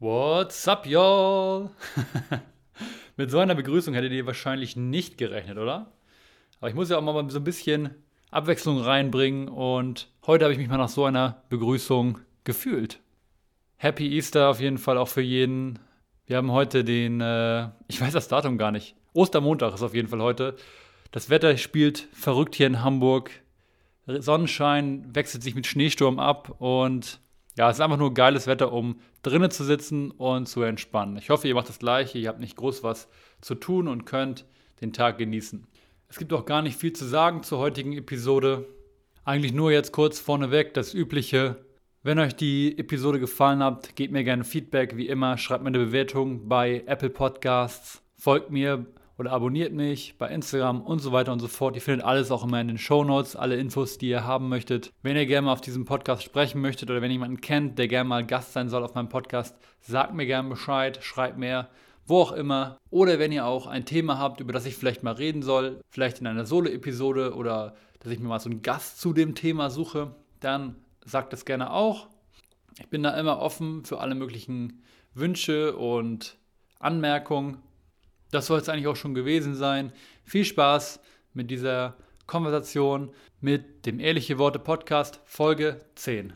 What's up, y'all? Mit so einer Begrüßung hättet ihr wahrscheinlich nicht gerechnet, oder? Aber ich muss ja auch mal so ein bisschen Abwechslung reinbringen und heute habe ich mich mal nach so einer Begrüßung gefühlt. Happy Easter auf jeden Fall auch für jeden. Wir haben heute den, äh, ich weiß das Datum gar nicht. Ostermontag ist auf jeden Fall heute. Das Wetter spielt verrückt hier in Hamburg. Sonnenschein wechselt sich mit Schneesturm ab und ja, es ist einfach nur geiles Wetter, um drinnen zu sitzen und zu entspannen. Ich hoffe, ihr macht das Gleiche, ihr habt nicht groß was zu tun und könnt den Tag genießen. Es gibt auch gar nicht viel zu sagen zur heutigen Episode. Eigentlich nur jetzt kurz vorneweg das Übliche. Wenn euch die Episode gefallen hat, gebt mir gerne Feedback. Wie immer, schreibt mir eine Bewertung bei Apple Podcasts. Folgt mir oder abonniert mich bei Instagram und so weiter und so fort. Ihr findet alles auch immer in den Show Notes, alle Infos, die ihr haben möchtet. Wenn ihr gerne mal auf diesem Podcast sprechen möchtet oder wenn ihr jemanden kennt, der gerne mal Gast sein soll auf meinem Podcast, sagt mir gerne Bescheid, schreibt mir, wo auch immer. Oder wenn ihr auch ein Thema habt, über das ich vielleicht mal reden soll, vielleicht in einer Solo-Episode oder dass ich mir mal so einen Gast zu dem Thema suche, dann sagt es gerne auch. Ich bin da immer offen für alle möglichen Wünsche und Anmerkungen. Das soll es eigentlich auch schon gewesen sein. Viel Spaß mit dieser Konversation mit dem Ehrliche Worte Podcast Folge 10.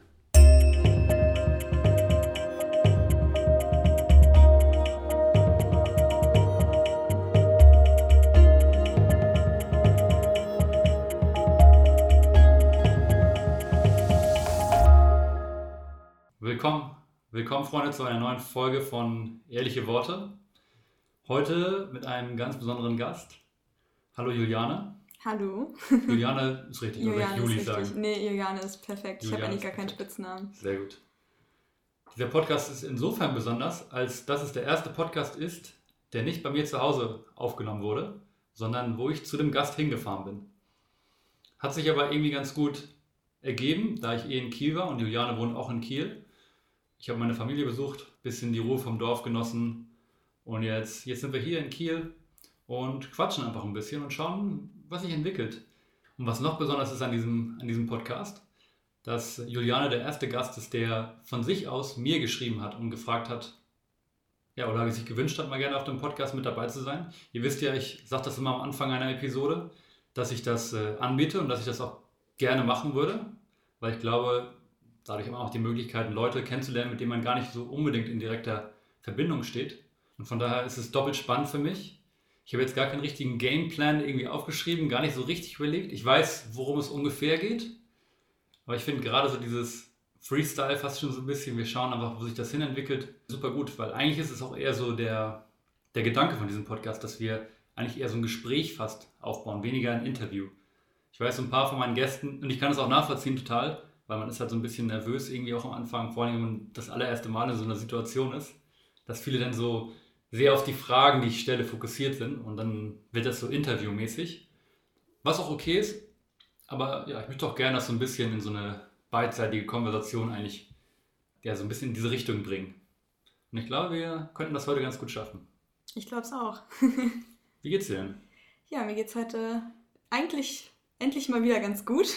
Willkommen, willkommen Freunde zu einer neuen Folge von Ehrliche Worte. Heute mit einem ganz besonderen Gast. Hallo Juliane. Hallo. Juliane ist richtig, oder soll ich Juli sagen? Nee, Juliane ist perfekt. Juliane ich habe eigentlich gar keinen Spitznamen. Sehr gut. Dieser Podcast ist insofern besonders, als dass es der erste Podcast ist, der nicht bei mir zu Hause aufgenommen wurde, sondern wo ich zu dem Gast hingefahren bin. Hat sich aber irgendwie ganz gut ergeben, da ich eh in Kiel war und Juliane wohnt auch in Kiel. Ich habe meine Familie besucht, bisschen die Ruhe vom Dorf genossen, und jetzt, jetzt sind wir hier in Kiel und quatschen einfach ein bisschen und schauen, was sich entwickelt. Und was noch besonders ist an diesem, an diesem Podcast, dass Juliane der erste Gast ist, der von sich aus mir geschrieben hat und gefragt hat, ja, oder sich gewünscht hat, mal gerne auf dem Podcast mit dabei zu sein. Ihr wisst ja, ich sage das immer am Anfang einer Episode, dass ich das äh, anbiete und dass ich das auch gerne machen würde, weil ich glaube, dadurch hat man auch die Möglichkeit, Leute kennenzulernen, mit denen man gar nicht so unbedingt in direkter Verbindung steht. Und von daher ist es doppelt spannend für mich. Ich habe jetzt gar keinen richtigen Gameplan irgendwie aufgeschrieben, gar nicht so richtig überlegt. Ich weiß, worum es ungefähr geht. Aber ich finde gerade so dieses Freestyle fast schon so ein bisschen, wir schauen einfach, wo sich das hinentwickelt, super gut, weil eigentlich ist es auch eher so der, der Gedanke von diesem Podcast, dass wir eigentlich eher so ein Gespräch fast aufbauen, weniger ein Interview. Ich weiß so ein paar von meinen Gästen, und ich kann es auch nachvollziehen total, weil man ist halt so ein bisschen nervös irgendwie auch am Anfang, vor allem wenn man das allererste Mal in so einer Situation ist, dass viele dann so sehr auf die Fragen, die ich stelle, fokussiert sind und dann wird das so interviewmäßig. Was auch okay ist, aber ja, ich möchte auch gerne das so ein bisschen in so eine beidseitige Konversation eigentlich ja, so ein bisschen in diese Richtung bringen. Und ich glaube, wir könnten das heute ganz gut schaffen. Ich glaube es auch. Wie geht's dir denn? Ja, mir geht's heute eigentlich endlich mal wieder ganz gut.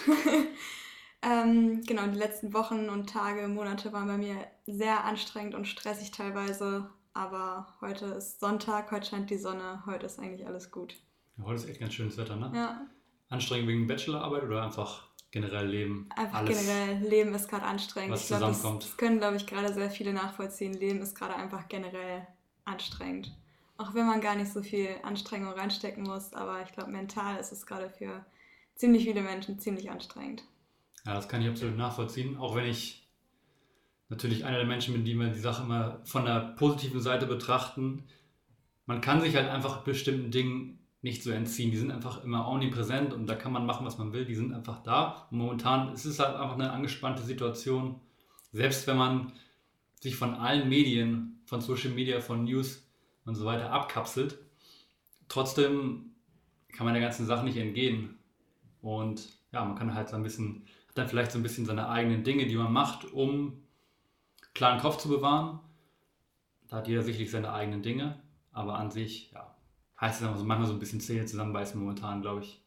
ähm, genau, die letzten Wochen und Tage, Monate waren bei mir sehr anstrengend und stressig teilweise. Aber heute ist Sonntag, heute scheint die Sonne, heute ist eigentlich alles gut. Ja, heute ist echt ganz schönes Wetter, ne? Ja. Anstrengend wegen Bachelorarbeit oder einfach generell Leben? Einfach alles, generell, Leben ist gerade anstrengend. Was ich glaub, zusammenkommt. Das, das können, glaube ich, gerade sehr viele nachvollziehen. Leben ist gerade einfach generell anstrengend. Auch wenn man gar nicht so viel Anstrengung reinstecken muss, aber ich glaube, mental ist es gerade für ziemlich viele Menschen ziemlich anstrengend. Ja, das kann ich absolut nachvollziehen. Auch wenn ich natürlich einer der Menschen mit die man die Sache immer von der positiven Seite betrachten. Man kann sich halt einfach bestimmten Dingen nicht so entziehen. Die sind einfach immer omnipräsent und da kann man machen, was man will. Die sind einfach da. Und momentan ist es halt einfach eine angespannte Situation. Selbst wenn man sich von allen Medien, von Social Media, von News und so weiter abkapselt, trotzdem kann man der ganzen Sache nicht entgehen. Und ja, man kann halt so ein bisschen, hat dann vielleicht so ein bisschen seine eigenen Dinge, die man macht, um klaren Kopf zu bewahren. Da hat jeder sicherlich seine eigenen Dinge, aber an sich, ja, heißt es so, manchmal so ein bisschen Zähne zusammenbeißen momentan, glaube ich.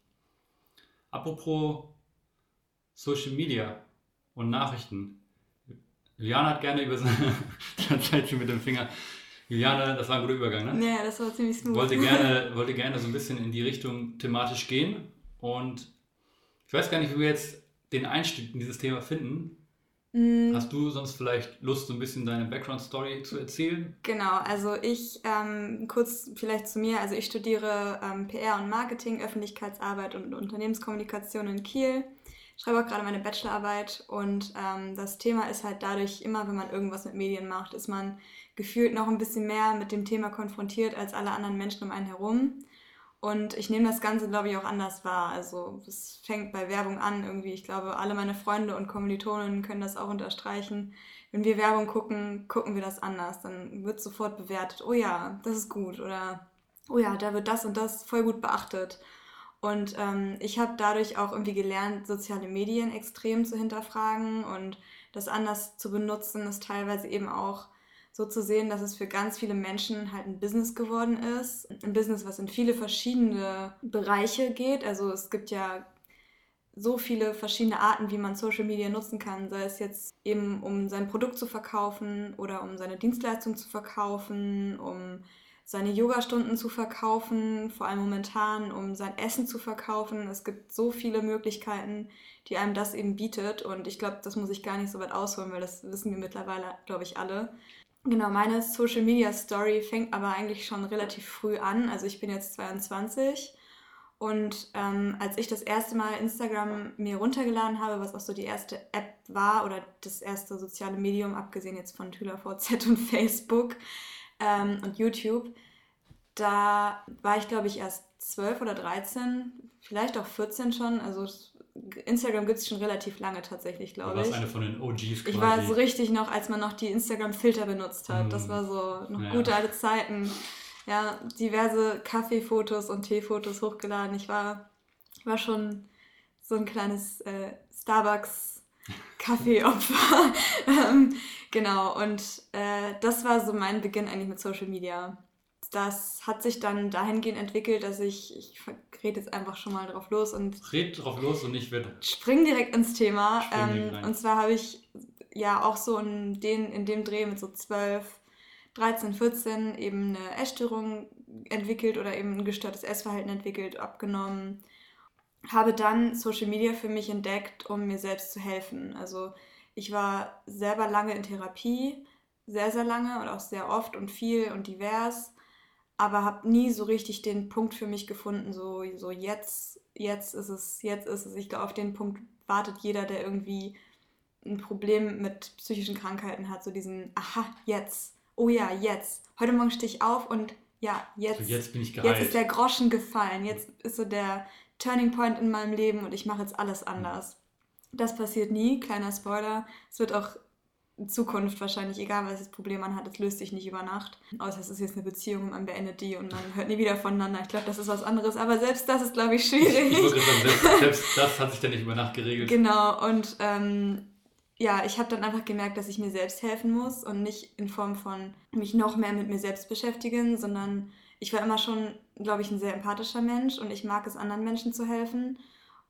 Apropos Social Media und Nachrichten. Julian hat gerne über seine, zeigt sie mit dem Finger. Juliane, das war ein guter Übergang, ne? Ja, das war ziemlich smooth. Wollte gerne, wollte gerne so ein bisschen in die Richtung thematisch gehen. Und ich weiß gar nicht, wie wir jetzt den Einstieg in dieses Thema finden. Mhm. Hast du sonst vielleicht Lust, so ein bisschen deine Background-Story zu erzählen? Genau, also ich, ähm, kurz vielleicht zu mir, also ich studiere ähm, PR und Marketing, Öffentlichkeitsarbeit und Unternehmenskommunikation in Kiel. Schreibe auch gerade meine Bachelorarbeit und ähm, das Thema ist halt dadurch immer, wenn man irgendwas mit Medien macht, ist man gefühlt noch ein bisschen mehr mit dem Thema konfrontiert als alle anderen Menschen um einen herum. Und ich nehme das Ganze, glaube ich, auch anders wahr. Also es fängt bei Werbung an irgendwie. Ich glaube, alle meine Freunde und Kommilitonen können das auch unterstreichen. Wenn wir Werbung gucken, gucken wir das anders. Dann wird sofort bewertet, oh ja, das ist gut. Oder oh ja, da wird das und das voll gut beachtet. Und ähm, ich habe dadurch auch irgendwie gelernt, soziale Medien extrem zu hinterfragen und das anders zu benutzen, ist teilweise eben auch so zu sehen, dass es für ganz viele Menschen halt ein Business geworden ist. Ein Business, was in viele verschiedene Bereiche geht. Also es gibt ja so viele verschiedene Arten, wie man Social Media nutzen kann, sei es jetzt eben um sein Produkt zu verkaufen oder um seine Dienstleistung zu verkaufen, um seine Yogastunden zu verkaufen, vor allem momentan, um sein Essen zu verkaufen. Es gibt so viele Möglichkeiten, die einem das eben bietet und ich glaube, das muss ich gar nicht so weit ausholen, weil das wissen wir mittlerweile, glaube ich, alle. Genau, meine Social Media Story fängt aber eigentlich schon relativ früh an. Also ich bin jetzt 22 und ähm, als ich das erste Mal Instagram mir runtergeladen habe, was auch so die erste App war oder das erste soziale Medium, abgesehen jetzt von TülerVZ und Facebook ähm, und YouTube, da war ich glaube ich erst 12 oder 13, vielleicht auch 14 schon. Also Instagram gibt es schon relativ lange tatsächlich, glaube ich. Du warst eine von den OGs quasi. Ich war so richtig noch, als man noch die Instagram-Filter benutzt hat. Mm. Das war so noch ja. gute alte Zeiten. Ja, diverse Kaffeefotos und Teefotos hochgeladen. Ich war, ich war schon so ein kleines äh, Starbucks Kaffeeopfer. ähm, genau, und äh, das war so mein Beginn eigentlich mit Social Media das hat sich dann dahingehend entwickelt, dass ich, ich rede jetzt einfach schon mal drauf los und. Red drauf los und ich werde. Spring direkt ins Thema. Ähm, und zwar habe ich ja auch so in, den, in dem Dreh mit so 12, 13, 14 eben eine Essstörung entwickelt oder eben ein gestörtes Essverhalten entwickelt, abgenommen. Habe dann Social Media für mich entdeckt, um mir selbst zu helfen. Also ich war selber lange in Therapie, sehr, sehr lange und auch sehr oft und viel und divers aber habe nie so richtig den Punkt für mich gefunden, so, so jetzt, jetzt ist es, jetzt ist es. Ich glaube, auf den Punkt wartet jeder, der irgendwie ein Problem mit psychischen Krankheiten hat, so diesen, aha, jetzt, oh ja, jetzt. Heute Morgen stehe ich auf und ja, jetzt, also jetzt bin ich geheilt. Jetzt ist der Groschen gefallen, jetzt ist so der Turning Point in meinem Leben und ich mache jetzt alles anders. Das passiert nie, kleiner Spoiler. Es wird auch Zukunft wahrscheinlich, egal welches Problem man hat, es löst sich nicht über Nacht. Außer es ist jetzt eine Beziehung und man beendet die und man hört nie wieder voneinander. Ich glaube, das ist was anderes. Aber selbst das ist, glaube ich, schwierig. Ich sagen, selbst, selbst, das hat sich dann nicht über Nacht geregelt. Genau, und ähm, ja, ich habe dann einfach gemerkt, dass ich mir selbst helfen muss und nicht in Form von mich noch mehr mit mir selbst beschäftigen, sondern ich war immer schon, glaube ich, ein sehr empathischer Mensch und ich mag es, anderen Menschen zu helfen.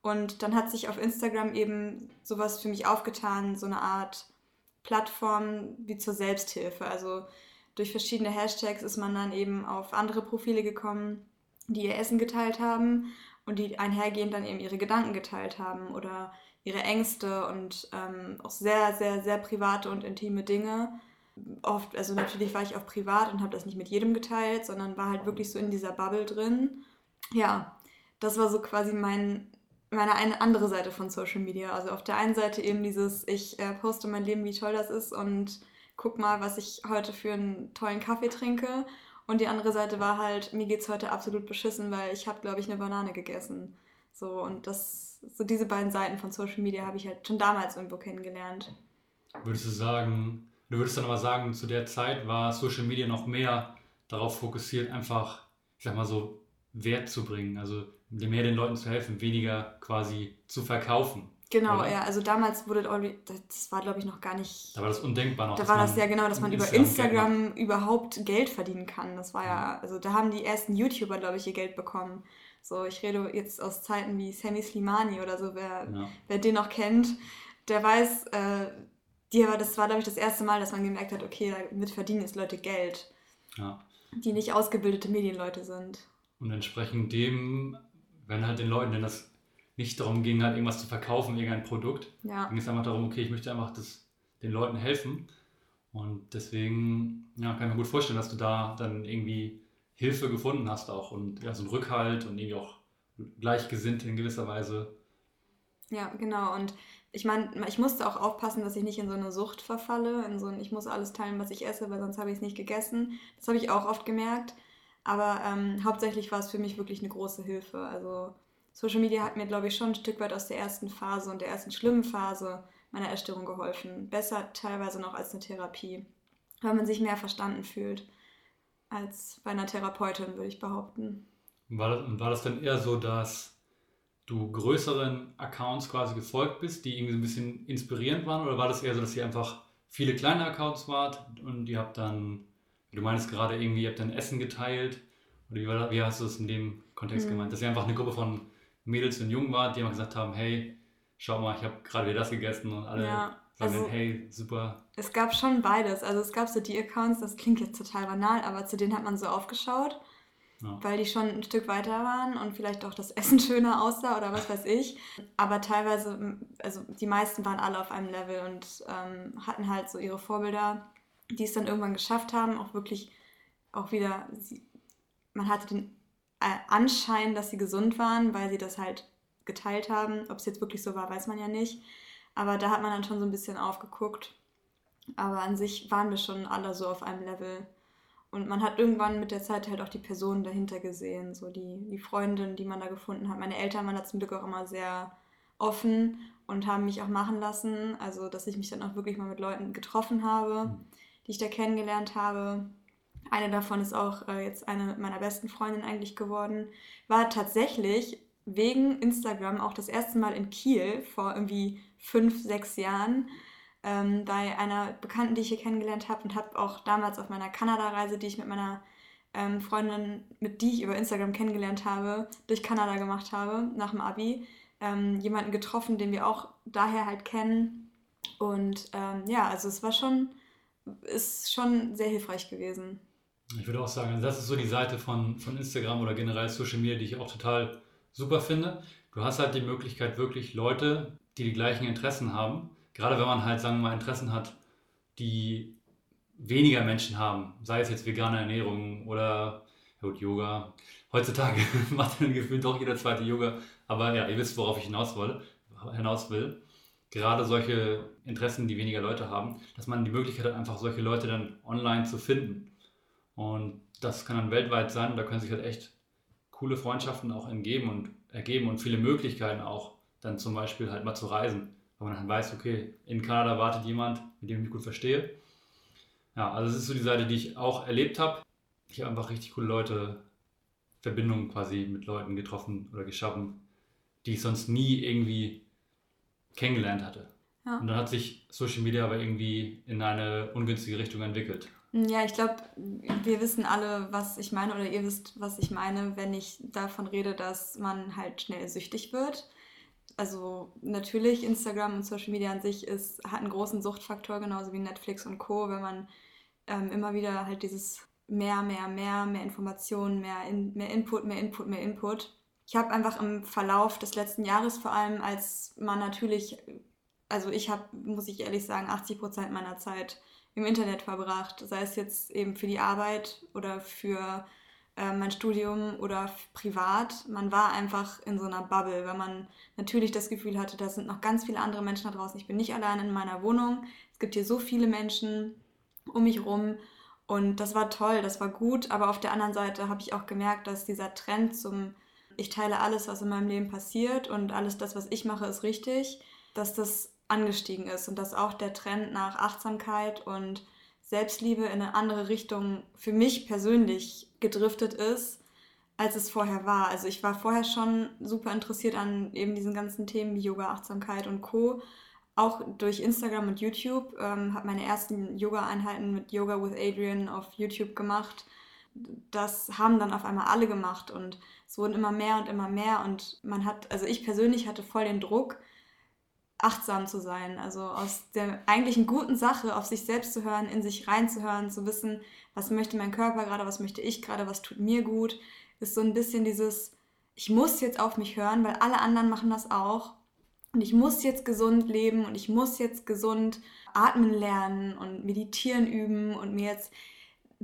Und dann hat sich auf Instagram eben sowas für mich aufgetan, so eine Art Plattformen wie zur Selbsthilfe. Also durch verschiedene Hashtags ist man dann eben auf andere Profile gekommen, die ihr Essen geteilt haben und die einhergehend dann eben ihre Gedanken geteilt haben oder ihre Ängste und ähm, auch sehr, sehr, sehr private und intime Dinge. Oft, also natürlich war ich auch privat und habe das nicht mit jedem geteilt, sondern war halt wirklich so in dieser Bubble drin. Ja, das war so quasi mein meine eine andere Seite von Social Media. Also auf der einen Seite eben dieses, ich äh, poste mein Leben, wie toll das ist und guck mal, was ich heute für einen tollen Kaffee trinke. Und die andere Seite war halt, mir geht es heute absolut beschissen, weil ich habe, glaube ich, eine Banane gegessen. So, und das, so diese beiden Seiten von Social Media habe ich halt schon damals irgendwo kennengelernt. Würdest du sagen, du würdest dann aber sagen, zu der Zeit war Social Media noch mehr darauf fokussiert, einfach, ich sag mal so, Wert zu bringen. Also mehr den Leuten zu helfen, weniger quasi zu verkaufen. Genau, oder? ja, also damals wurde das war glaube ich noch gar nicht. Da war das undenkbar noch. Da war das ja genau, dass man über Instagram überhaupt Geld verdienen kann. Das war ja, also da haben die ersten YouTuber, glaube ich, ihr Geld bekommen. So, ich rede jetzt aus Zeiten wie Sammy Slimani oder so, wer, ja. wer den noch kennt, der weiß, äh, die aber, das war, glaube ich, das erste Mal, dass man gemerkt hat, okay, damit verdienen jetzt Leute Geld. Ja. Die nicht ausgebildete Medienleute sind. Und entsprechend dem, wenn halt den Leuten, denn das nicht darum ging, halt irgendwas zu verkaufen, irgendein Produkt, ja. ging es einfach darum, okay, ich möchte einfach das, den Leuten helfen. Und deswegen ja, kann ich mir gut vorstellen, dass du da dann irgendwie Hilfe gefunden hast auch und ja, so einen Rückhalt und irgendwie auch gleichgesinnt in gewisser Weise. Ja, genau. Und ich meine, ich musste auch aufpassen, dass ich nicht in so eine Sucht verfalle, in so ein, ich muss alles teilen, was ich esse, weil sonst habe ich es nicht gegessen. Das habe ich auch oft gemerkt. Aber ähm, hauptsächlich war es für mich wirklich eine große Hilfe. Also Social Media hat mir, glaube ich, schon ein Stück weit aus der ersten Phase und der ersten schlimmen Phase meiner Essstörung geholfen. Besser teilweise noch als eine Therapie, weil man sich mehr verstanden fühlt als bei einer Therapeutin, würde ich behaupten. War das, war das dann eher so, dass du größeren Accounts quasi gefolgt bist, die irgendwie so ein bisschen inspirierend waren? Oder war das eher so, dass ihr einfach viele kleine Accounts wart und ihr habt dann, du meinst gerade irgendwie, ihr habt dann Essen geteilt? Oder wie, war, wie hast du das in dem Kontext mhm. gemeint? Dass ihr einfach eine Gruppe von Mädels und Jungen wart, die einfach gesagt haben, hey, schau mal, ich habe gerade wieder das gegessen und alle ja, sagen also, dann, hey, super. Es gab schon beides. Also es gab so die Accounts, das klingt jetzt total banal, aber zu denen hat man so aufgeschaut ja. weil die schon ein Stück weiter waren und vielleicht auch das Essen schöner aussah oder was weiß ich. Aber teilweise, also die meisten waren alle auf einem Level und ähm, hatten halt so ihre Vorbilder, die es dann irgendwann geschafft haben, auch wirklich auch wieder, man hatte den äh, Anschein, dass sie gesund waren, weil sie das halt geteilt haben. Ob es jetzt wirklich so war, weiß man ja nicht. Aber da hat man dann schon so ein bisschen aufgeguckt. Aber an sich waren wir schon alle so auf einem Level. Und man hat irgendwann mit der Zeit halt auch die Personen dahinter gesehen, so die, die Freundin, die man da gefunden hat. Meine Eltern waren da zum Glück auch immer sehr offen und haben mich auch machen lassen. Also, dass ich mich dann auch wirklich mal mit Leuten getroffen habe, mhm. Die ich da kennengelernt habe. Eine davon ist auch äh, jetzt eine meiner besten Freundinnen eigentlich geworden. War tatsächlich wegen Instagram auch das erste Mal in Kiel vor irgendwie fünf, sechs Jahren ähm, bei einer Bekannten, die ich hier kennengelernt habe und habe auch damals auf meiner Kanada-Reise, die ich mit meiner ähm, Freundin, mit die ich über Instagram kennengelernt habe, durch Kanada gemacht habe, nach dem Abi, ähm, jemanden getroffen, den wir auch daher halt kennen. Und ähm, ja, also es war schon, ist schon sehr hilfreich gewesen. Ich würde auch sagen, das ist so die Seite von, von Instagram oder generell Social Media, die ich auch total super finde. Du hast halt die Möglichkeit, wirklich Leute, die die gleichen Interessen haben, gerade wenn man halt, sagen wir mal, Interessen hat, die weniger Menschen haben, sei es jetzt vegane Ernährung oder gut, Yoga. Heutzutage macht dann gefühlt doch jeder zweite Yoga, aber ja, ihr wisst, worauf ich hinaus will. Hinaus will. Gerade solche Interessen, die weniger Leute haben, dass man die Möglichkeit hat, einfach solche Leute dann online zu finden. Und das kann dann weltweit sein und da können sich halt echt coole Freundschaften auch entgeben und ergeben und viele Möglichkeiten auch, dann zum Beispiel halt mal zu reisen weil man dann weiß, okay, in Kanada wartet jemand, mit dem ich mich gut verstehe. Ja, also das ist so die Seite, die ich auch erlebt habe. Ich habe einfach richtig coole Leute, Verbindungen quasi mit Leuten getroffen oder geschaffen, die ich sonst nie irgendwie kennengelernt hatte. Ja. Und dann hat sich Social Media aber irgendwie in eine ungünstige Richtung entwickelt. Ja, ich glaube, wir wissen alle, was ich meine, oder ihr wisst, was ich meine, wenn ich davon rede, dass man halt schnell süchtig wird also natürlich Instagram und Social Media an sich ist, hat einen großen Suchtfaktor, genauso wie Netflix und Co., wenn man ähm, immer wieder halt dieses mehr, mehr, mehr, mehr Informationen, mehr, in, mehr Input, mehr Input, mehr Input. Ich habe einfach im Verlauf des letzten Jahres vor allem, als man natürlich, also ich habe, muss ich ehrlich sagen, 80 Prozent meiner Zeit im Internet verbracht, sei es jetzt eben für die Arbeit oder für äh, mein Studium oder privat. Man war einfach in so einer Bubble, weil man natürlich das Gefühl hatte, da sind noch ganz viele andere Menschen da draußen. Ich bin nicht allein in meiner Wohnung. Es gibt hier so viele Menschen um mich rum. Und das war toll, das war gut. Aber auf der anderen Seite habe ich auch gemerkt, dass dieser Trend zum Ich teile alles, was in meinem Leben passiert und alles das, was ich mache, ist richtig, dass das angestiegen ist und dass auch der Trend nach Achtsamkeit und Selbstliebe in eine andere Richtung für mich persönlich gedriftet ist, als es vorher war. Also ich war vorher schon super interessiert an eben diesen ganzen Themen wie Yoga, Achtsamkeit und Co. Auch durch Instagram und YouTube. Ähm, habe meine ersten Yoga-Einheiten mit Yoga with Adrian auf YouTube gemacht. Das haben dann auf einmal alle gemacht und es wurden immer mehr und immer mehr und man hat, also ich persönlich hatte voll den Druck, achtsam zu sein. Also aus der eigentlichen guten Sache auf sich selbst zu hören, in sich reinzuhören, zu wissen, was möchte mein Körper gerade, was möchte ich gerade, was tut mir gut, ist so ein bisschen dieses, ich muss jetzt auf mich hören, weil alle anderen machen das auch. Und ich muss jetzt gesund leben und ich muss jetzt gesund atmen lernen und meditieren üben und mir jetzt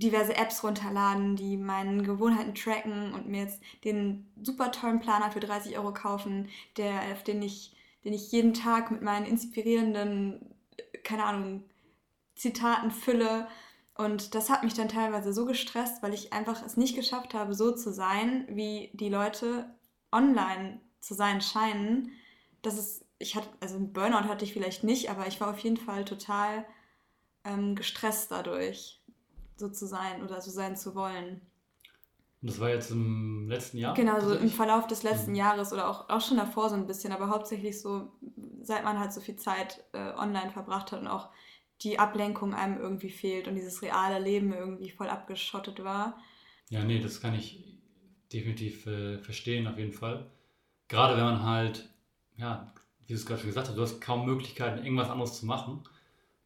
diverse Apps runterladen, die meine Gewohnheiten tracken und mir jetzt den super tollen Planer für 30 Euro kaufen, der, auf den ich, den ich jeden Tag mit meinen inspirierenden, keine Ahnung, Zitaten fülle. Und das hat mich dann teilweise so gestresst, weil ich einfach es nicht geschafft habe, so zu sein, wie die Leute online zu sein scheinen. Das ist, ich hatte, also ein Burnout hatte ich vielleicht nicht, aber ich war auf jeden Fall total ähm, gestresst dadurch so zu sein oder so sein zu wollen. Und das war jetzt im letzten Jahr? Genau, so im Verlauf des letzten mhm. Jahres oder auch, auch schon davor so ein bisschen, aber hauptsächlich so, seit man halt so viel Zeit äh, online verbracht hat und auch die Ablenkung einem irgendwie fehlt und dieses reale Leben irgendwie voll abgeschottet war. Ja, nee, das kann ich definitiv äh, verstehen, auf jeden Fall. Gerade wenn man halt, ja, wie du es gerade schon gesagt hast, du hast kaum Möglichkeiten, irgendwas anderes zu machen.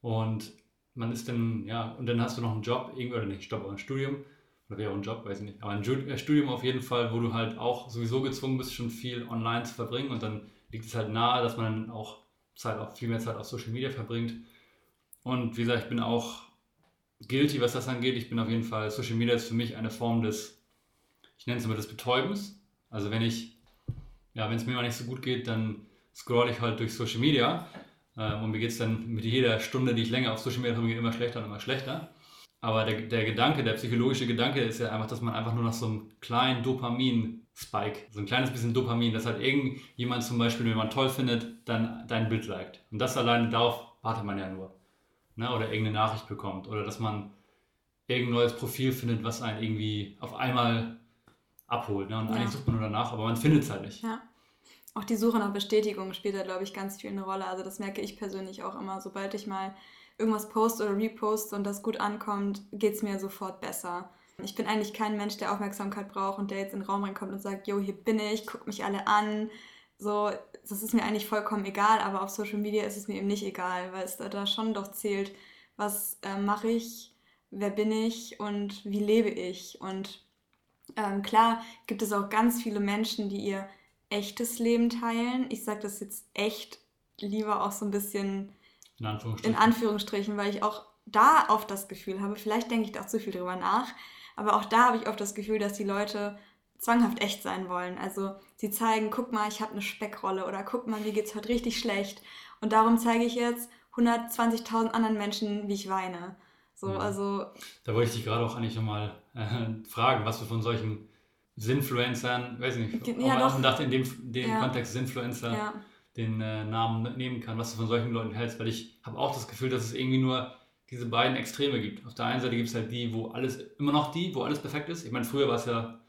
Und man ist dann, ja, und dann hast du noch einen Job, irgendwie, oder nicht, Job, aber ein Studium, oder wäre auch ein Job, weiß ich nicht, aber ein äh, Studium auf jeden Fall, wo du halt auch sowieso gezwungen bist, schon viel online zu verbringen und dann liegt es halt nahe, dass man dann auch Zeit, auch viel mehr Zeit auf Social Media verbringt. Und wie gesagt, ich bin auch guilty, was das angeht. Ich bin auf jeden Fall, Social Media ist für mich eine Form des, ich nenne es immer des Betäubens. Also wenn ich, ja, wenn es mir mal nicht so gut geht, dann scroll ich halt durch Social Media und mir geht es dann mit jeder Stunde, die ich länger auf Social Media verbringe, immer schlechter und immer schlechter. Aber der, der Gedanke, der psychologische Gedanke ist ja einfach, dass man einfach nur nach so einem kleinen Dopamin-Spike, so ein kleines bisschen Dopamin, dass halt irgendjemand zum Beispiel, wenn man toll findet, dann dein Bild liked. Und das alleine darauf wartet man ja nur. Ne? Oder irgendeine Nachricht bekommt. Oder dass man irgendein neues Profil findet, was einen irgendwie auf einmal abholt. Ne? Und ja. eigentlich sucht man nur danach, aber man findet es halt nicht. Ja auch die Suche nach Bestätigung spielt da, glaube ich, ganz viel eine Rolle. Also das merke ich persönlich auch immer. Sobald ich mal irgendwas poste oder reposte und das gut ankommt, geht es mir sofort besser. Ich bin eigentlich kein Mensch, der Aufmerksamkeit braucht und der jetzt in den Raum reinkommt und sagt, jo, hier bin ich, guck mich alle an. So, das ist mir eigentlich vollkommen egal, aber auf Social Media ist es mir eben nicht egal, weil es da, da schon doch zählt, was äh, mache ich, wer bin ich und wie lebe ich. Und ähm, klar gibt es auch ganz viele Menschen, die ihr echtes Leben teilen. Ich sage das jetzt echt lieber auch so ein bisschen in Anführungsstrichen. in Anführungsstrichen, weil ich auch da oft das Gefühl habe, vielleicht denke ich da auch zu viel drüber nach, aber auch da habe ich oft das Gefühl, dass die Leute zwanghaft echt sein wollen. Also sie zeigen, guck mal, ich habe eine Speckrolle oder guck mal, mir geht es heute richtig schlecht und darum zeige ich jetzt 120.000 anderen Menschen, wie ich weine. So, ja. also. Da wollte ich dich gerade auch eigentlich nochmal äh, fragen, was du von solchen Sinfluencern, weiß ich nicht, ja, auch dachte in dem, dem ja. Kontext Sinfluencer ja. den äh, Namen nehmen kann, was du von solchen Leuten hältst, weil ich habe auch das Gefühl, dass es irgendwie nur diese beiden Extreme gibt. Auf der einen Seite gibt es halt die, wo alles, immer noch die, wo alles perfekt ist. Ich meine, früher war es ja,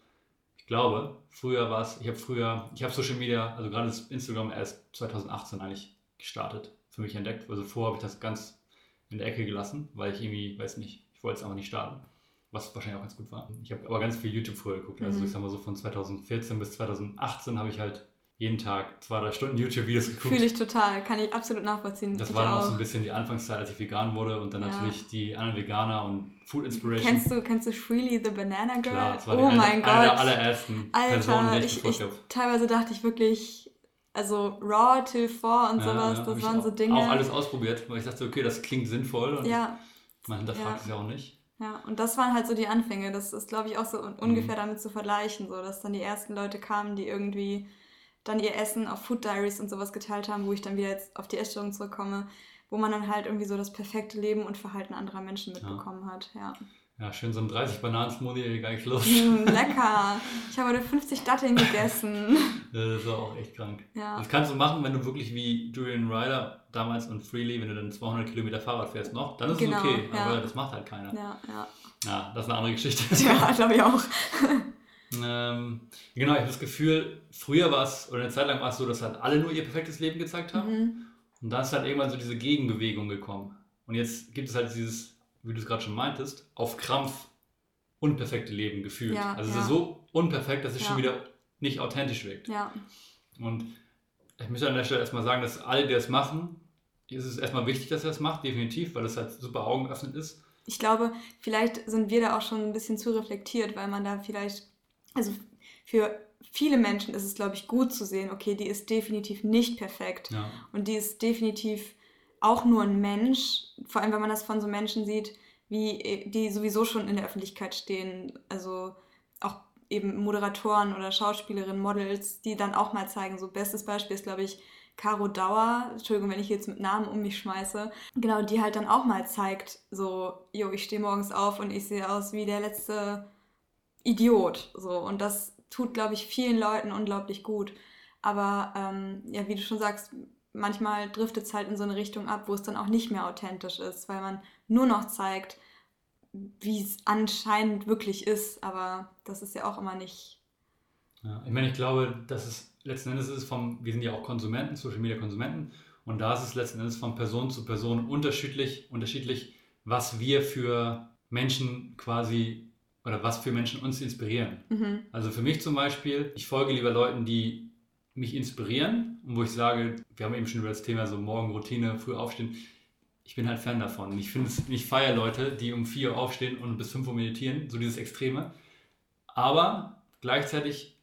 ich glaube, früher war es, ich habe früher, ich habe Social Media, also gerade Instagram erst 2018 eigentlich gestartet, für mich entdeckt. Also vorher habe ich das ganz in der Ecke gelassen, weil ich irgendwie, weiß nicht, ich wollte es einfach nicht starten was wahrscheinlich auch ganz gut war. Ich habe aber ganz viel YouTube früher geguckt. Also mhm. ich sag mal so von 2014 bis 2018 habe ich halt jeden Tag zwei, drei Stunden YouTube-Videos geguckt. Fühle ich total, kann ich absolut nachvollziehen. Das war dann auch so ein bisschen die Anfangszeit, als ich vegan wurde und dann ja. natürlich die anderen Veganer und Food Inspiration. Kennst du, kennst du Freely the Banana Girl? Klar, das war oh die mein eine, Gott. eine der allerersten Alter, Personen, die ich, ich, ich Teilweise dachte ich wirklich, also Raw Till 4 und ja, sowas, ja, das waren so Dinge. Auch alles ausprobiert, weil ich dachte, okay, das klingt sinnvoll und ja. man hinterfragt es ja auch nicht. Ja, und das waren halt so die Anfänge. Das ist, glaube ich, auch so ungefähr mhm. damit zu vergleichen, so dass dann die ersten Leute kamen, die irgendwie dann ihr Essen auf Food Diaries und sowas geteilt haben, wo ich dann wieder jetzt auf die Essstörung zurückkomme, wo man dann halt irgendwie so das perfekte Leben und Verhalten anderer Menschen mitbekommen ja. hat. Ja. Ja, schön so ein 30 Bananen-Smoothie, gar nicht Lust. Mm, lecker. Ich habe heute 50 Datteln gegessen. das war auch echt krank. Ja. Das kannst du machen, wenn du wirklich wie Julian Ryder damals und Freely, wenn du dann 200 Kilometer Fahrrad fährst noch, dann ist genau, es okay. Ja. Aber das macht halt keiner. Ja, ja. Ja, das ist eine andere Geschichte. Ja, glaube ich auch. ähm, genau, ich habe das Gefühl, früher war es, oder eine Zeit lang war es so, dass halt alle nur ihr perfektes Leben gezeigt haben. Mhm. Und da ist halt irgendwann so diese Gegenbewegung gekommen. Und jetzt gibt es halt dieses wie du es gerade schon meintest, auf Krampf unperfekte Leben gefühlt. Ja, also ja. es ist so unperfekt, dass es ja. schon wieder nicht authentisch wirkt. Ja. Und ich muss an der Stelle erstmal sagen, dass alle, die das machen, ist es erstmal wichtig, dass er das macht, definitiv, weil es halt super augenöffnend ist. Ich glaube, vielleicht sind wir da auch schon ein bisschen zu reflektiert, weil man da vielleicht, also für viele Menschen ist es, glaube ich, gut zu sehen, okay, die ist definitiv nicht perfekt Ja. und die ist definitiv auch nur ein Mensch, vor allem wenn man das von so Menschen sieht, wie die sowieso schon in der Öffentlichkeit stehen, also auch eben Moderatoren oder Schauspielerinnen, Models, die dann auch mal zeigen, so bestes Beispiel ist, glaube ich, Caro Dauer, Entschuldigung, wenn ich jetzt mit Namen um mich schmeiße, genau, die halt dann auch mal zeigt, so, jo, ich stehe morgens auf und ich sehe aus wie der letzte Idiot, so, und das tut, glaube ich, vielen Leuten unglaublich gut, aber ähm, ja, wie du schon sagst, manchmal driftet es halt in so eine Richtung ab, wo es dann auch nicht mehr authentisch ist, weil man nur noch zeigt, wie es anscheinend wirklich ist, aber das ist ja auch immer nicht. Ja, ich meine, ich glaube, dass es letzten Endes ist vom, wir sind ja auch Konsumenten, Social Media Konsumenten, und da ist es letzten Endes von Person zu Person unterschiedlich, unterschiedlich, was wir für Menschen quasi oder was für Menschen uns inspirieren. Mhm. Also für mich zum Beispiel, ich folge lieber Leuten, die mich inspirieren und wo ich sage, wir haben eben schon über das Thema so Morgenroutine, früh aufstehen. Ich bin halt Fan davon. Und ich finde es, ich feiere Leute, die um 4 Uhr aufstehen und bis 5 Uhr meditieren, so dieses Extreme. Aber gleichzeitig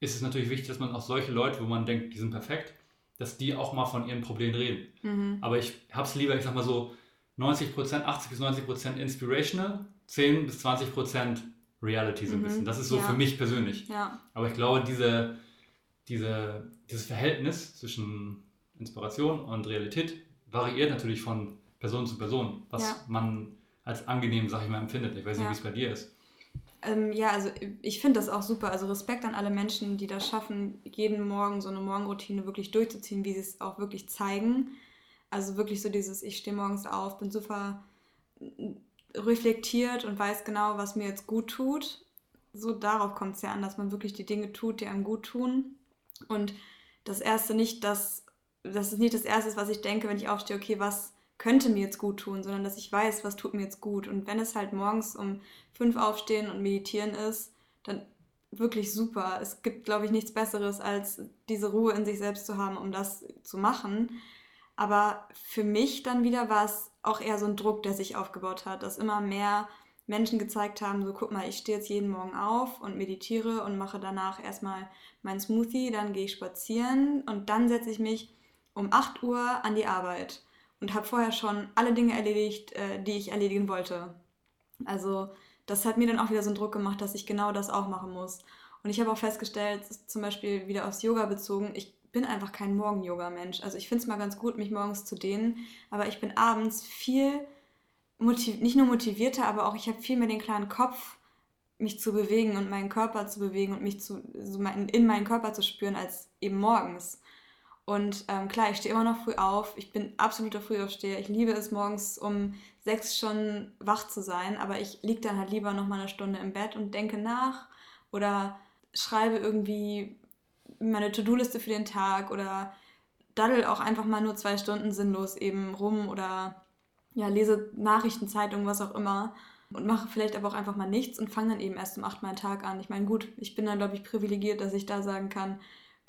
ist es natürlich wichtig, dass man auch solche Leute, wo man denkt, die sind perfekt, dass die auch mal von ihren Problemen reden. Mhm. Aber ich habe es lieber, ich sag mal so, 90%, 80 bis 90% inspirational, 10 bis 20% Reality so ein Mhm, bisschen. Das ist so ja. für mich persönlich. Ja, Aber ich glaube, diese, diese, dieses Verhältnis zwischen Inspiration und Realität variiert natürlich von Person zu Person, was Ja. man als angenehm, sag ich mal, empfindet. Ich weiß nicht, wie es bei dir ist. Ähm, ja, also ich finde das auch super. Also Respekt an alle Menschen, die das schaffen, jeden Morgen so eine Morgenroutine wirklich durchzuziehen, wie sie es auch wirklich zeigen. Also wirklich so dieses, ich stehe morgens auf, bin super reflektiert und weiß genau, was mir jetzt gut tut. So darauf kommt es ja an, dass man wirklich die Dinge tut, die einem gut tun. Und das erste nicht, dass das ist nicht das erste, was ich denke, wenn ich aufstehe, okay, was könnte mir jetzt gut tun, sondern dass ich weiß, was tut mir jetzt gut. Und wenn es halt morgens um fünf aufstehen und meditieren ist, dann wirklich super. Es gibt, glaube ich, nichts Besseres, als diese Ruhe in sich selbst zu haben, um das zu machen. Aber für mich dann wieder war es auch eher so ein Druck, der sich aufgebaut hat, dass immer mehr Menschen gezeigt haben, so guck mal, ich stehe jetzt jeden Morgen auf und meditiere und mache danach erstmal meinen Smoothie, dann gehe ich spazieren und dann setze ich mich um 8 Uhr an die Arbeit und habe vorher schon alle Dinge erledigt, äh, die ich erledigen wollte. Also das hat mir dann auch wieder so einen Druck gemacht, dass ich genau das auch machen muss. Und ich habe auch festgestellt, zum Beispiel wieder aufs Yoga bezogen, ich bin einfach kein Morgen-Yoga-Mensch. Also ich finde es mal ganz gut, mich morgens zu dehnen, aber ich bin abends viel, nicht nur motivierter, aber auch ich habe viel mehr den klaren Kopf, mich zu bewegen und meinen Körper zu bewegen und mich zu, so in meinen Körper zu spüren, als eben morgens. Und ähm, klar, ich stehe immer noch früh auf. Ich bin absoluter Frühaufsteher. Ich liebe es, morgens um sechs schon wach zu sein. Aber ich liege dann halt lieber noch mal eine Stunde im Bett und denke nach oder schreibe irgendwie meine To-Do-Liste für den Tag oder daddel auch einfach mal nur zwei Stunden sinnlos eben rum oder ja, lese Nachrichtenzeitungen, was auch immer und mache vielleicht aber auch einfach mal nichts und fange dann eben erst um acht meinen Tag an. Ich meine, gut, ich bin dann, glaube ich, privilegiert, dass ich da sagen kann,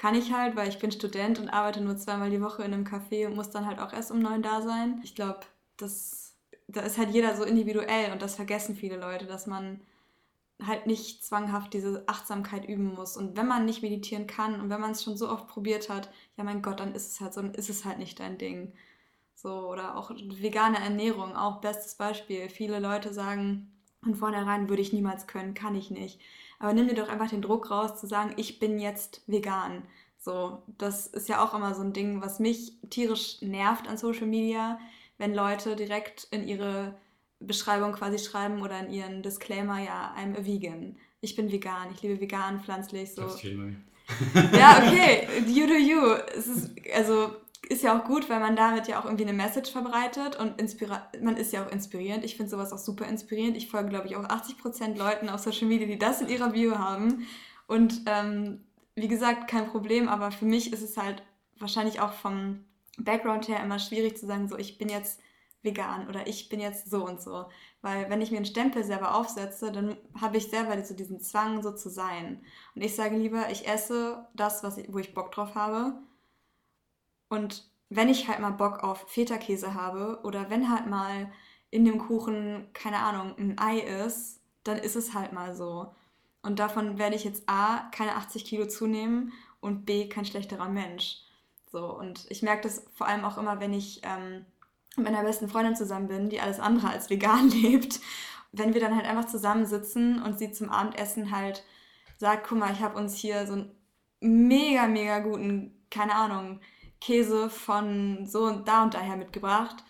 kann ich halt, weil ich bin Student und arbeite nur zweimal die Woche in einem Café und muss dann halt auch erst um neun da sein. Ich glaube, das, da ist halt jeder so individuell und das vergessen viele Leute, dass man halt nicht zwanghaft diese Achtsamkeit üben muss. Und wenn man nicht meditieren kann und wenn man es schon so oft probiert hat, ja mein Gott, dann ist es halt so, dann ist es halt nicht dein Ding. So, oder auch vegane Ernährung, auch bestes Beispiel. Viele Leute sagen, von vornherein würde ich niemals können, kann ich nicht. Aber nimm dir doch einfach den Druck raus, zu sagen, ich bin jetzt vegan. So, das ist ja auch immer so ein Ding, was mich tierisch nervt an Social Media, wenn Leute direkt in ihre Beschreibung quasi schreiben oder in ihren Disclaimer, ja, I'm a vegan. Ich bin vegan, ich liebe vegan, pflanzlich, so. Das ist viel neu. Ja, okay, you do you. Es ist, also, ist ja auch gut, weil man damit ja auch irgendwie eine Message verbreitet und man ist ja auch inspirierend. Ich finde sowas auch super inspirierend. Ich folge, glaube ich, auch 80% Leuten auf Social Media, die das in ihrer Bio haben. Und ähm, wie gesagt, kein Problem, aber für mich ist es halt wahrscheinlich auch vom Background her immer schwierig zu sagen, so ich bin jetzt vegan oder ich bin jetzt so und so. Weil wenn ich mir einen Stempel selber aufsetze, dann habe ich selber so diesen Zwang, so zu sein. Und ich sage lieber, ich esse das, was ich, wo ich Bock drauf habe. Und wenn ich halt mal Bock auf Feta-Käse habe oder wenn halt mal in dem Kuchen, keine Ahnung, ein Ei ist, dann ist es halt mal so. Und davon werde ich jetzt A, keine 80 Kilo zunehmen und B, kein schlechterer Mensch. So, und ich merke das vor allem auch immer, wenn ich ähm, mit meiner besten Freundin zusammen bin, die alles andere als vegan lebt. Wenn wir dann halt einfach zusammensitzen und sie zum Abendessen halt sagt, guck mal, ich habe uns hier so einen mega, mega guten, keine Ahnung, Käse von so und da und daher mitgebracht.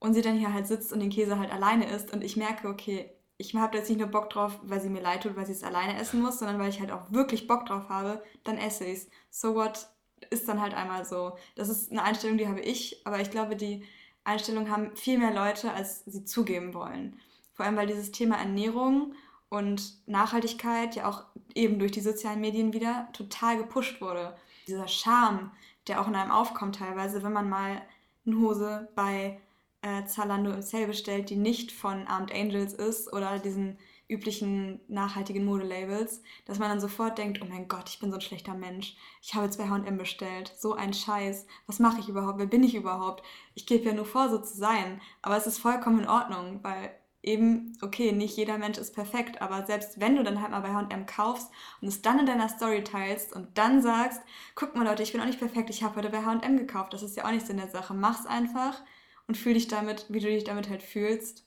Und sie dann hier halt sitzt und den Käse halt alleine isst und ich merke, okay, ich habe jetzt nicht nur Bock drauf, weil sie mir leid tut, weil sie es alleine essen muss, sondern weil ich halt auch wirklich Bock drauf habe, dann esse ich es. So what ist dann halt einmal so. Das ist eine Einstellung, die habe ich, aber ich glaube, die Einstellung haben viel mehr Leute, als sie zugeben wollen. Vor allem, weil dieses Thema Ernährung und Nachhaltigkeit ja auch eben durch die sozialen Medien wieder total gepusht wurde. Dieser Charme, der auch in einem aufkommt teilweise, wenn man mal eine Hose bei äh, Zalando im Sale bestellt, die nicht von Armed Angels ist oder diesen üblichen nachhaltigen Modelabels, dass man dann sofort denkt, oh mein Gott, ich bin so ein schlechter Mensch. Ich habe jetzt bei H&M bestellt. So ein Scheiß. Was mache ich überhaupt? Wer bin ich überhaupt? Ich gebe ja nur vor, so zu sein. Aber es ist vollkommen in Ordnung, weil eben, okay, nicht jeder Mensch ist perfekt, aber selbst wenn du dann halt mal bei H&M kaufst und es dann in deiner Story teilst und dann sagst, guck mal Leute, ich bin auch nicht perfekt, ich habe heute bei H&M gekauft, das ist ja auch nichts in der Sache. Mach's einfach und fühl dich damit, wie du dich damit halt fühlst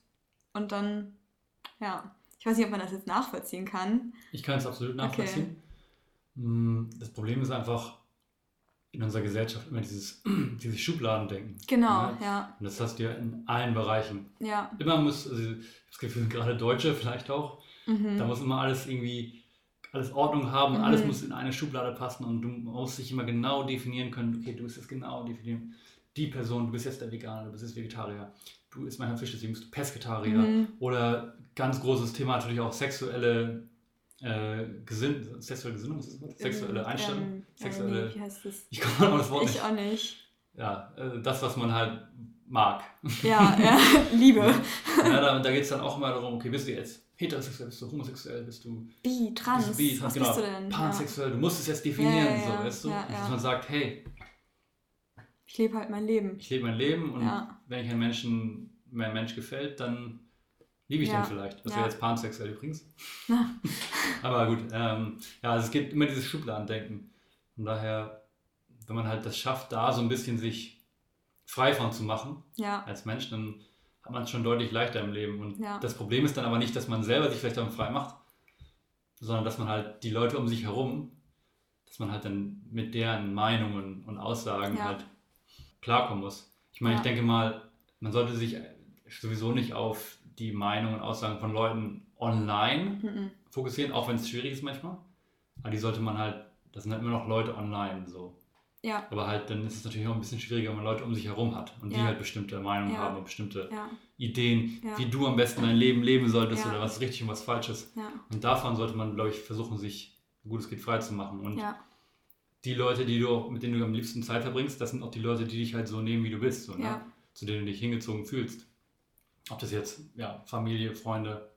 und dann, ja. Ich weiß nicht, ob man das jetzt nachvollziehen kann. Ich kann es absolut nachvollziehen. Okay. Mm, das Problem ist einfach in unserer Gesellschaft immer dieses, dieses Schubladendenken. Genau, ne? ja. Und das hast du ja in allen Bereichen. Ja. Immer muss, also ich habe das Gefühl, gerade Deutsche vielleicht auch, mhm. da muss immer alles irgendwie, alles Ordnung haben, mhm. alles muss in eine Schublade passen und du musst dich immer genau definieren können, okay, du musst es genau definieren. Die Person, du bist jetzt der Veganer, du bist jetzt Vegetarier, du isst manchmal Fisch, deswegen bist du Pesketarier. Mhm. Oder ganz großes Thema natürlich auch sexuelle äh, Gesinn sexuelle Gesinnung? Sexuelle ähm, Einstellung? Ähm, sexuelle, nee, wie heißt das? Ich komme auf das Wort nicht. Ich auch nicht. Ja, äh, das, was man halt mag. Ja, ja, Liebe. ja, da, da geht es dann auch immer darum, okay, bist du jetzt heterosexuell, bist du homosexuell, bist du bi, trans, bist du bi, trans, was genau, bist du denn? pansexuell, ja. du musst es jetzt definieren, so, weißt du? Dass man sagt, hey, ich lebe halt mein Leben. Ich lebe mein Leben und wenn ich einem Menschen, mein Mensch gefällt, dann liebe ich ja. den vielleicht. Das ja. wäre jetzt pansexuell übrigens. Aber gut, ähm, ja, also es gibt immer dieses Schubladendenken. Von daher, wenn man halt das schafft, da so ein bisschen sich frei von zu machen ja. als Mensch, dann hat man es schon deutlich leichter im Leben. Und ja. das Problem ist dann aber nicht, dass man selber sich vielleicht davon frei macht, sondern dass man halt die Leute um sich herum, dass man halt dann mit deren Meinungen und Aussagen ja. halt klarkommen muss. Ich meine, ich denke mal, man sollte sich sowieso nicht auf die Meinungen und Aussagen von Leuten online mhm. fokussieren, auch wenn es schwierig ist manchmal. Aber die sollte man halt, das sind halt immer noch Leute online so. Ja. Aber halt, dann ist es natürlich auch ein bisschen schwieriger, wenn man Leute um sich herum hat und ja. die halt bestimmte Meinungen ja. haben und bestimmte. Ideen, wie du am besten dein Leben leben solltest oder was richtig und was falsch ist. Und davon sollte man, glaube ich, versuchen, sich so gut es geht frei zu machen. Und die Leute, die du, mit denen du am liebsten Zeit verbringst, das sind auch die Leute, die dich halt so nehmen, wie du bist, so, ne? zu denen du dich hingezogen fühlst. Ob das jetzt ja, Familie, Freunde,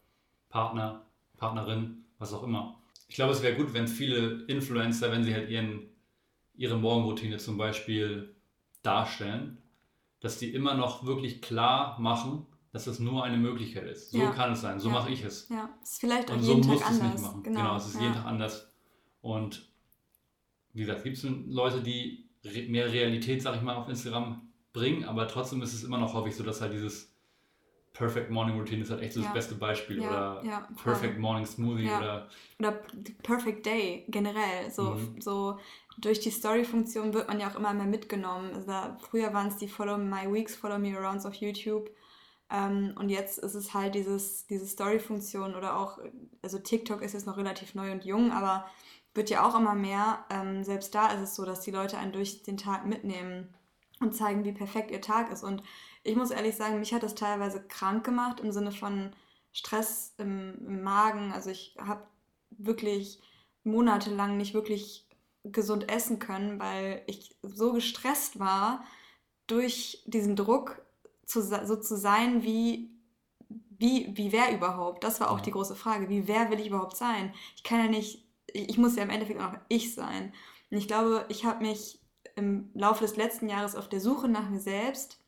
Partner, Partnerin, was auch immer. Ich glaube, es wäre gut, wenn viele Influencer, wenn sie halt ihren, ihre Morgenroutine zum Beispiel darstellen, dass die immer noch wirklich klar machen, dass das nur eine Möglichkeit ist. So ja. kann es sein, so ja. mache ich es. Ja, es ist vielleicht auch Und jeden so Tag anders. Es nicht Genau. genau, es ist ja. jeden Tag anders. Und wie gesagt, gibt es Leute, die mehr Realität, sag ich mal, auf Instagram bringen, aber trotzdem ist es immer noch häufig so, dass halt dieses Perfect Morning Routine ist halt echt so das beste Beispiel. Ja, oder ja, Perfect Morning Smoothie oder. Oder Perfect Day generell. So, mhm. so durch die Story-Funktion wird man ja auch immer mehr mitgenommen. Also früher waren es die Follow My Weeks, Follow Me Arounds auf YouTube. Ähm, und jetzt ist es halt dieses, diese Story-Funktion oder auch, also TikTok ist jetzt noch relativ neu und jung, aber wird ja auch immer mehr. Ähm, selbst da ist es so, dass die Leute einen durch den Tag mitnehmen und zeigen, wie perfekt ihr Tag ist. Und ich muss ehrlich sagen, mich hat das teilweise krank gemacht im Sinne von Stress im, im Magen. Also ich habe wirklich monatelang nicht wirklich gesund essen können, weil ich so gestresst war durch diesen Druck, zu, so zu sein wie, wie, wie wer überhaupt? Das war auch die große Frage. Wie wer will ich überhaupt sein? Ich kann ja nicht, ich muss ja im Endeffekt auch noch ich sein. Und ich glaube, ich habe mich im Laufe des letzten Jahres auf der Suche nach mir selbst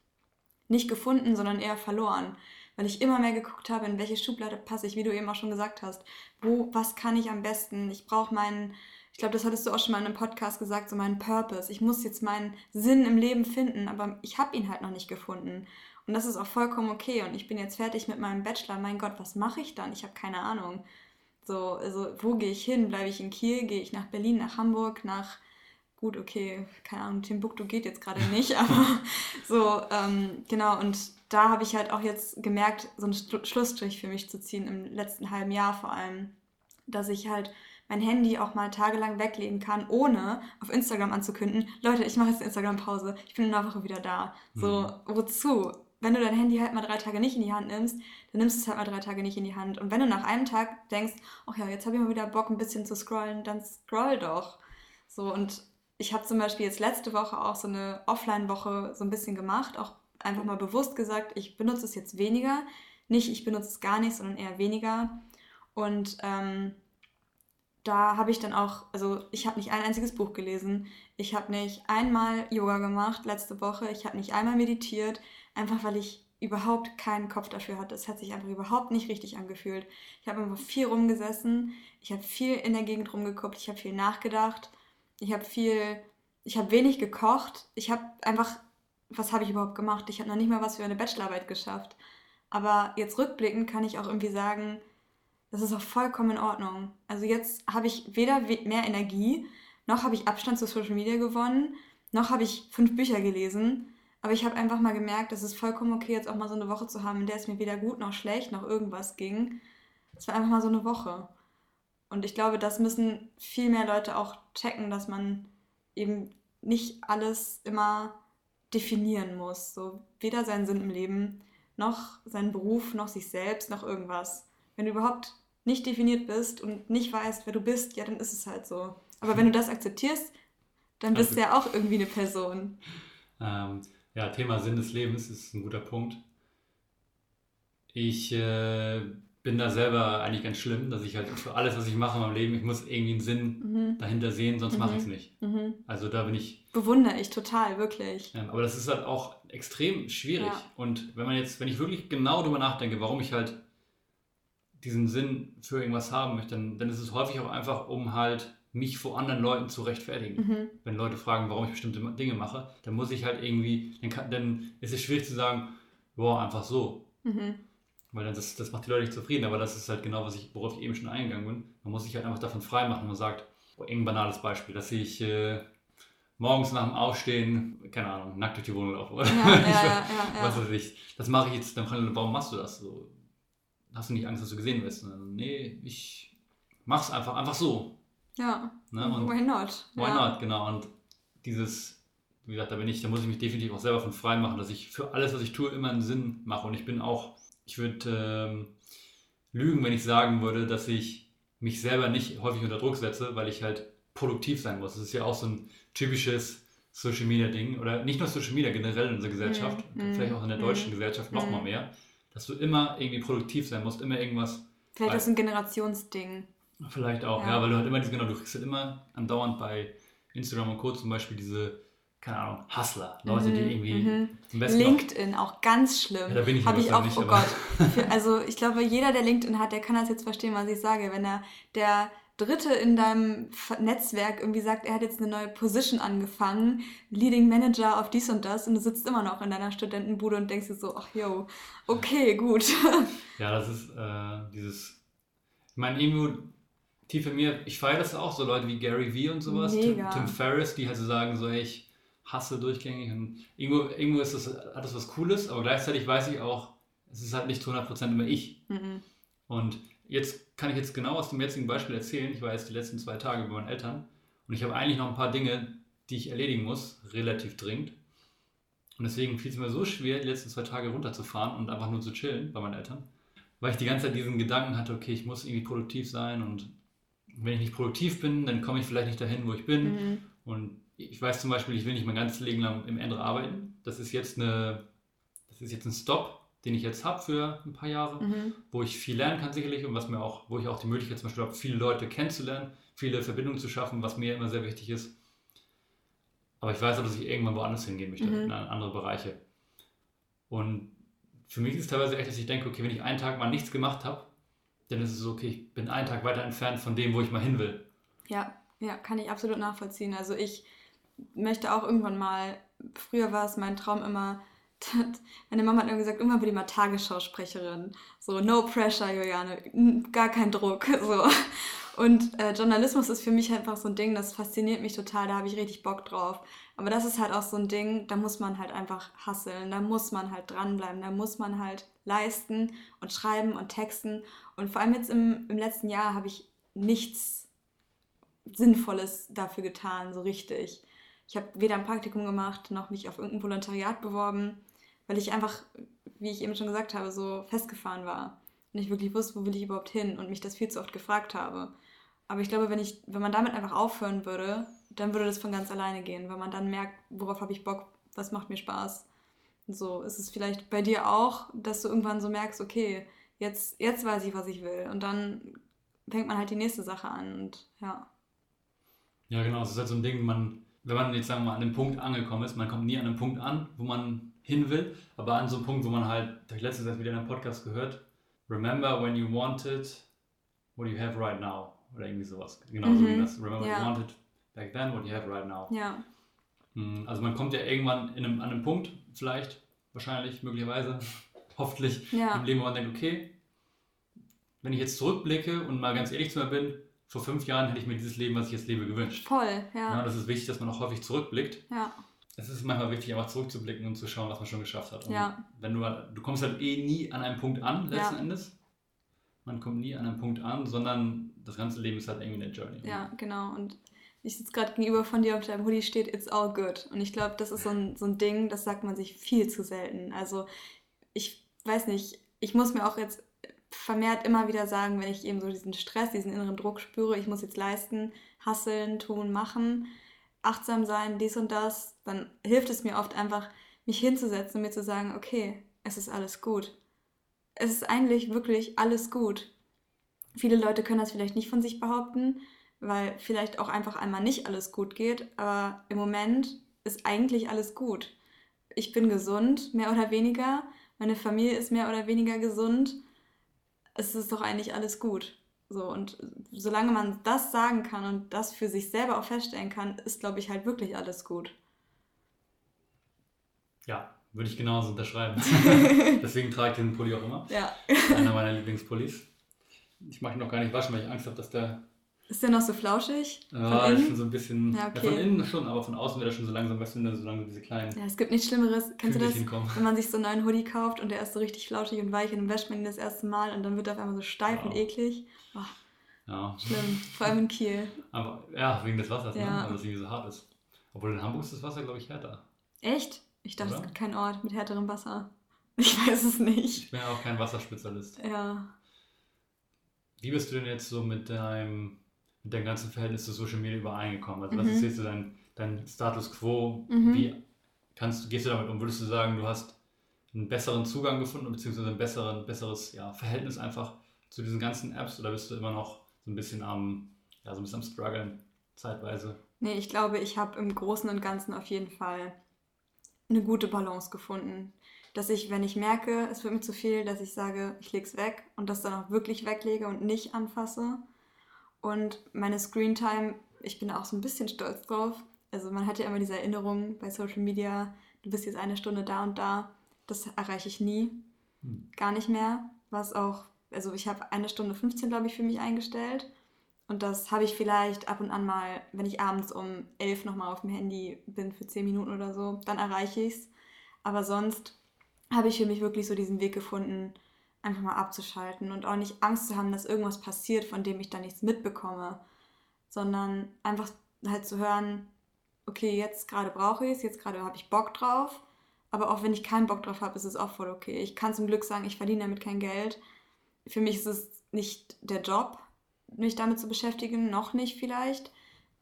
nicht gefunden, sondern eher verloren. Weil ich immer mehr geguckt habe, in welche Schublade passe ich, wie du eben auch schon gesagt hast. Wo, was kann ich am besten? Ich brauche meinen, ich glaube, das hattest du auch schon mal in einem Podcast gesagt, so meinen Purpose. Ich muss jetzt meinen Sinn im Leben finden, aber ich habe ihn halt noch nicht gefunden. Und das ist auch vollkommen okay. Und ich bin jetzt fertig mit meinem Bachelor. Mein Gott, was mache ich dann? Ich habe keine Ahnung. So, also wo gehe ich hin? Bleibe ich in Kiel? Gehe ich nach Berlin, nach Hamburg, nach gut, okay, keine Ahnung, Timbuktu geht jetzt gerade nicht, aber so, ähm, genau, und da habe ich halt auch jetzt gemerkt, so einen Schlussstrich für mich zu ziehen, im letzten halben Jahr vor allem, dass ich halt mein Handy auch mal tagelang weglegen kann, ohne auf Instagram anzukünden, Leute, ich mache jetzt eine Instagram-Pause, ich bin in einer Woche wieder da. So, mhm. wozu? Wenn du dein Handy halt mal drei Tage nicht in die Hand nimmst, dann nimmst du es halt mal drei Tage nicht in die Hand. Und wenn du nach einem Tag denkst, ach ja, jetzt habe ich mal wieder Bock, ein bisschen zu scrollen, dann scroll doch. So, und ich habe zum Beispiel jetzt letzte Woche auch so eine Offline-Woche so ein bisschen gemacht, auch einfach mal bewusst gesagt, ich benutze es jetzt weniger. Nicht, ich benutze es gar nicht, sondern eher weniger. Und ähm, da habe ich dann auch, also ich habe nicht ein einziges Buch gelesen, ich habe nicht einmal Yoga gemacht letzte Woche, ich habe nicht einmal meditiert, einfach weil ich überhaupt keinen Kopf dafür hatte. Es hat sich einfach überhaupt nicht richtig angefühlt. Ich habe einfach viel rumgesessen, ich habe viel in der Gegend rumgeguckt, ich habe viel nachgedacht ich habe viel, ich habe wenig gekocht. Ich habe einfach, was habe ich überhaupt gemacht? Ich habe noch nicht mal was für eine Bachelorarbeit geschafft. Aber jetzt rückblickend kann ich auch irgendwie sagen, das ist auch vollkommen in Ordnung. Also jetzt habe ich weder mehr Energie, noch habe ich Abstand zu Social Media gewonnen, noch habe ich fünf Bücher gelesen. Aber ich habe einfach mal gemerkt, es ist vollkommen okay, jetzt auch mal so eine Woche zu haben, in der es mir weder gut noch schlecht noch irgendwas ging. Es war einfach mal so eine Woche. Und ich glaube, das müssen viel mehr Leute auch checken, dass man eben nicht alles immer definieren muss. So weder seinen Sinn im Leben, noch seinen Beruf, noch sich selbst, noch irgendwas. Wenn du überhaupt nicht definiert bist und nicht weißt, wer du bist, ja, dann ist es halt so. Aber wenn du das akzeptierst, dann bist also, du ja auch irgendwie eine Person. Ähm, ja, Thema Sinn des Lebens ist ein guter Punkt. Ich äh, bin da selber eigentlich ganz schlimm, dass ich halt für alles, was ich mache in meinem Leben, ich muss irgendwie einen Sinn mhm. dahinter sehen, sonst mhm. mache ich es nicht. Mhm. Also da bin ich. Bewundere ich total, wirklich. Ja, aber das ist halt auch extrem schwierig. Ja. Und wenn man jetzt, wenn ich wirklich genau darüber nachdenke, warum ich halt diesen Sinn für irgendwas haben möchte, dann, dann ist es häufig auch einfach, um halt mich vor anderen Leuten zu rechtfertigen. Mhm. Wenn Leute fragen, warum ich bestimmte Dinge mache, dann muss ich halt irgendwie, dann, kann, dann ist es schwierig zu sagen, boah, einfach so. Mhm. Weil das, das macht die Leute nicht zufrieden, aber das ist halt genau, was ich, worauf ich eben schon eingegangen bin. Man muss sich halt einfach davon freimachen. Man sagt, oh, ein banales Beispiel, dass ich äh, morgens nach dem Aufstehen, keine Ahnung, nackt durch die Wohnung laufe. Ja, ja, ja, was weiß ich. Das mache ich jetzt, dann kann warum machst du das? So, hast du nicht Angst, dass du gesehen wirst? Dann, nee, ich mach's einfach, einfach so. Ja. Ne? Und why not? Why not, genau. Und dieses, wie gesagt, da bin ich, da muss ich mich definitiv auch selber von frei machen, dass ich für alles, was ich tue, immer einen Sinn mache. Und ich bin auch ich würde ähm, lügen, wenn ich sagen würde, dass ich mich selber nicht häufig unter Druck setze, weil ich halt produktiv sein muss. Das ist ja auch so ein typisches Social Media Ding oder nicht nur Social Media, generell in unserer Gesellschaft, mm, vielleicht auch in der mm, deutschen Gesellschaft noch mm. mal mehr, dass du immer irgendwie produktiv sein musst, immer irgendwas. Vielleicht ist es ein Generationsding. Vielleicht auch, ja. ja, weil du halt immer diese, genau, du kriegst halt immer andauernd bei Instagram und Co. zum Beispiel diese keine Ahnung, Hustler, Leute, mhm, die irgendwie mhm. LinkedIn auch, auch ganz schlimm. Ja, da bin ich Habe ich auch, nicht, oh Gott. Für, also ich glaube, jeder, der LinkedIn hat, der kann das jetzt verstehen, was ich sage. Wenn er der Dritte in deinem Netzwerk irgendwie sagt, er hat jetzt eine neue Position angefangen, Leading Manager auf dies und das, und du sitzt immer noch in deiner Studentenbude und denkst dir so, ach yo, okay, gut. Ja, das ist äh, dieses, ich meine, irgendwo tief in mir, ich feiere das auch, so Leute wie Gary Vee und sowas, Tim, Tim Ferriss, die halt so sagen, so, ich hasse durchgängig. Und irgendwo, irgendwo ist das, hat das was Cooles, aber gleichzeitig weiß ich auch, es ist halt nicht zu 100% immer ich. Mhm. Und jetzt kann ich jetzt genau aus dem jetzigen Beispiel erzählen. Ich war jetzt die letzten zwei Tage bei meinen Eltern und ich habe eigentlich noch ein paar Dinge, die ich erledigen muss, relativ dringend. Und deswegen fiel es mir so schwer, die letzten zwei Tage runterzufahren und einfach nur zu chillen bei meinen Eltern, weil ich die ganze Zeit diesen Gedanken hatte, okay, ich muss irgendwie produktiv sein und wenn ich nicht produktiv bin, dann komme ich vielleicht nicht dahin, wo ich bin. Mhm. Und ich weiß zum Beispiel, ich will nicht mein ganzes Leben lang im Ende arbeiten. Das ist jetzt eine, das ist jetzt ein Stop, den ich jetzt habe für ein paar Jahre, mhm. wo ich viel lernen kann sicherlich und was mir auch, wo ich auch die Möglichkeit zum Beispiel habe, viele Leute kennenzulernen, viele Verbindungen zu schaffen, was mir immer sehr wichtig ist. Aber ich weiß auch, dass ich irgendwann woanders hingehen möchte, Mhm. in andere Bereiche. Und für mich ist es teilweise echt, dass ich denke, okay, wenn ich einen Tag mal nichts gemacht habe, dann ist es so, okay, ich bin einen Tag weiter entfernt von dem, wo ich mal hin will. Ja, ja, kann ich absolut nachvollziehen. Also ich möchte auch irgendwann mal, früher war es mein Traum immer, meine Mama hat immer gesagt, irgendwann wird die mal Tagesschausprecherin. So, no pressure, Juliane, gar kein Druck. So. Und äh, Journalismus ist für mich einfach so ein Ding, das fasziniert mich total, da habe ich richtig Bock drauf. Aber das ist halt auch so ein Ding, da muss man halt einfach hasseln, da muss man halt dranbleiben, da muss man halt leisten und schreiben und texten. Und vor allem jetzt im, im letzten Jahr habe ich nichts Sinnvolles dafür getan, so richtig. Ich habe weder ein Praktikum gemacht, noch mich auf irgendein Volontariat beworben, weil ich einfach, wie ich eben schon gesagt habe, so festgefahren war und ich wirklich wusste, wo will ich überhaupt hin und mich das viel zu oft gefragt habe. Aber ich glaube, wenn, ich, wenn man damit einfach aufhören würde, dann würde das von ganz alleine gehen, weil man dann merkt, worauf habe ich Bock, was macht mir Spaß. So ist es vielleicht bei dir auch, dass du irgendwann so merkst, okay, jetzt, jetzt weiß ich, was ich will. Und dann fängt man halt die nächste Sache an und ja. Ja, genau, es ist halt so ein Ding, man, wenn man jetzt sagen wir mal an dem Punkt angekommen ist, man kommt nie an einem Punkt an, wo man hin will, aber an so einem Punkt, wo man halt, habe ich letztens wieder in einem Podcast gehört, remember when you wanted what you have right now. Oder irgendwie sowas. Genau so wie Mhm, das. Remember what ja. you wanted back then, what you have right now. Ja, Hm, Also man kommt ja irgendwann in einem, an einem Punkt, vielleicht, wahrscheinlich, möglicherweise, hoffentlich, ja, im Leben, wo man denkt, okay, wenn ich jetzt zurückblicke und mal ganz ehrlich zu mir bin, vor fünf Jahren hätte ich mir dieses Leben, was ich jetzt lebe, gewünscht. voll, Ja, ja, das ist wichtig, dass man auch häufig zurückblickt. ja, Es ist manchmal wichtig, einfach zurückzublicken und zu schauen, was man schon geschafft hat. Und Ja. wenn du, du kommst halt eh nie an einem Punkt an, letzten Ja. Endes. Man kommt nie an einem Punkt an, sondern das ganze Leben ist halt irgendwie eine Journey. ja, genau. Und ich sitze gerade gegenüber von dir auf deinem Hoodie steht It's all good. Und ich glaube, das ist so ein, so ein Ding, das sagt man sich viel zu selten. Also ich weiß nicht, ich muss mir auch jetzt vermehrt immer wieder sagen, wenn ich eben so diesen Stress, diesen inneren Druck spüre, ich muss jetzt leisten, hasseln, tun, machen, achtsam sein, dies und das, dann hilft es mir oft einfach, mich hinzusetzen und mir zu sagen, okay, es ist alles gut. Es ist eigentlich wirklich alles gut. Viele Leute können das vielleicht nicht von sich behaupten, weil vielleicht auch einfach einmal nicht alles gut geht, aber im Moment ist eigentlich alles gut. Ich bin gesund, mehr oder weniger. Meine Familie ist mehr oder weniger gesund. Es ist doch eigentlich alles gut. So, und solange man das sagen kann und das für sich selber auch feststellen kann, ist, glaube ich, halt wirklich alles gut. Ja, würde ich genauso unterschreiben. Deswegen trage ich den Pulli auch immer. Ja. Einer meiner Lieblingspullis. Ich mag ihn noch gar nicht waschen, weil ich Angst habe, dass der Ist der noch so flauschig? ja, von ist innen? schon so ein bisschen. Ja, Ja, okay. von innen schon, aber von außen wird er schon so langsam, weißt du, da so langsam diese kleinen Ja, es gibt nichts Schlimmeres. Kennst du das? Kügelchen kommen. Wenn man sich so einen neuen Hoodie kauft und der ist so richtig flauschig und weich und dann wäscht man ihn das erste Mal und dann wird er auf einmal so steif und Ja. eklig. Oh, Ja. schlimm. Vor allem in Kiel. Aber ja, wegen des Wassers, ne? Ja. Also, dass es irgendwie so hart ist. Obwohl in Hamburg ist das Wasser, glaube ich, härter. Echt? Ich dachte, Oder? es gibt keinen Ort mit härterem Wasser. Ich weiß es nicht. Ich bin ja auch kein Wasserspezialist. Ja. Wie bist du denn jetzt so mit deinem, mit deinem ganzen Verhältnis zu Social Media übereingekommen? Also, was Mhm. ist jetzt so dein, dein Status quo? Mhm. Wie kannst, gehst du damit um? Würdest du sagen, du hast einen besseren Zugang gefunden, beziehungsweise ein besseren, besseres ja, Verhältnis einfach zu diesen ganzen Apps? Oder bist du immer noch so ein bisschen am, ja, so ein bisschen am struggeln, zeitweise? Nee, ich glaube, ich habe im Großen und Ganzen auf jeden Fall eine gute Balance gefunden. Dass ich, wenn ich merke, es wird mir zu viel, dass ich sage, ich leg's weg und das dann auch wirklich weglege und nicht anfasse. Und meine Screentime, ich bin auch so ein bisschen stolz drauf. Also man hat ja immer diese Erinnerung bei Social Media, du bist jetzt eine Stunde da und da. Das erreiche ich nie. Hm. Gar nicht mehr. Was auch, also ich habe eine Stunde 15, glaube ich, für mich eingestellt. Und das habe ich vielleicht ab und an mal, wenn ich abends um 11 nochmal auf dem Handy bin für 10 Minuten oder so, dann erreiche ich es. Aber sonst habe ich für mich wirklich so diesen Weg gefunden, einfach mal abzuschalten und auch nicht Angst zu haben, dass irgendwas passiert, von dem ich dann nichts mitbekomme, sondern einfach halt zu hören, okay, jetzt gerade brauche ich es, jetzt gerade habe ich Bock drauf, aber auch wenn ich keinen Bock drauf habe, ist es auch voll okay. Ich kann zum Glück sagen, ich verdiene damit kein Geld. Für mich ist es nicht der Job, mich damit zu beschäftigen, noch nicht vielleicht.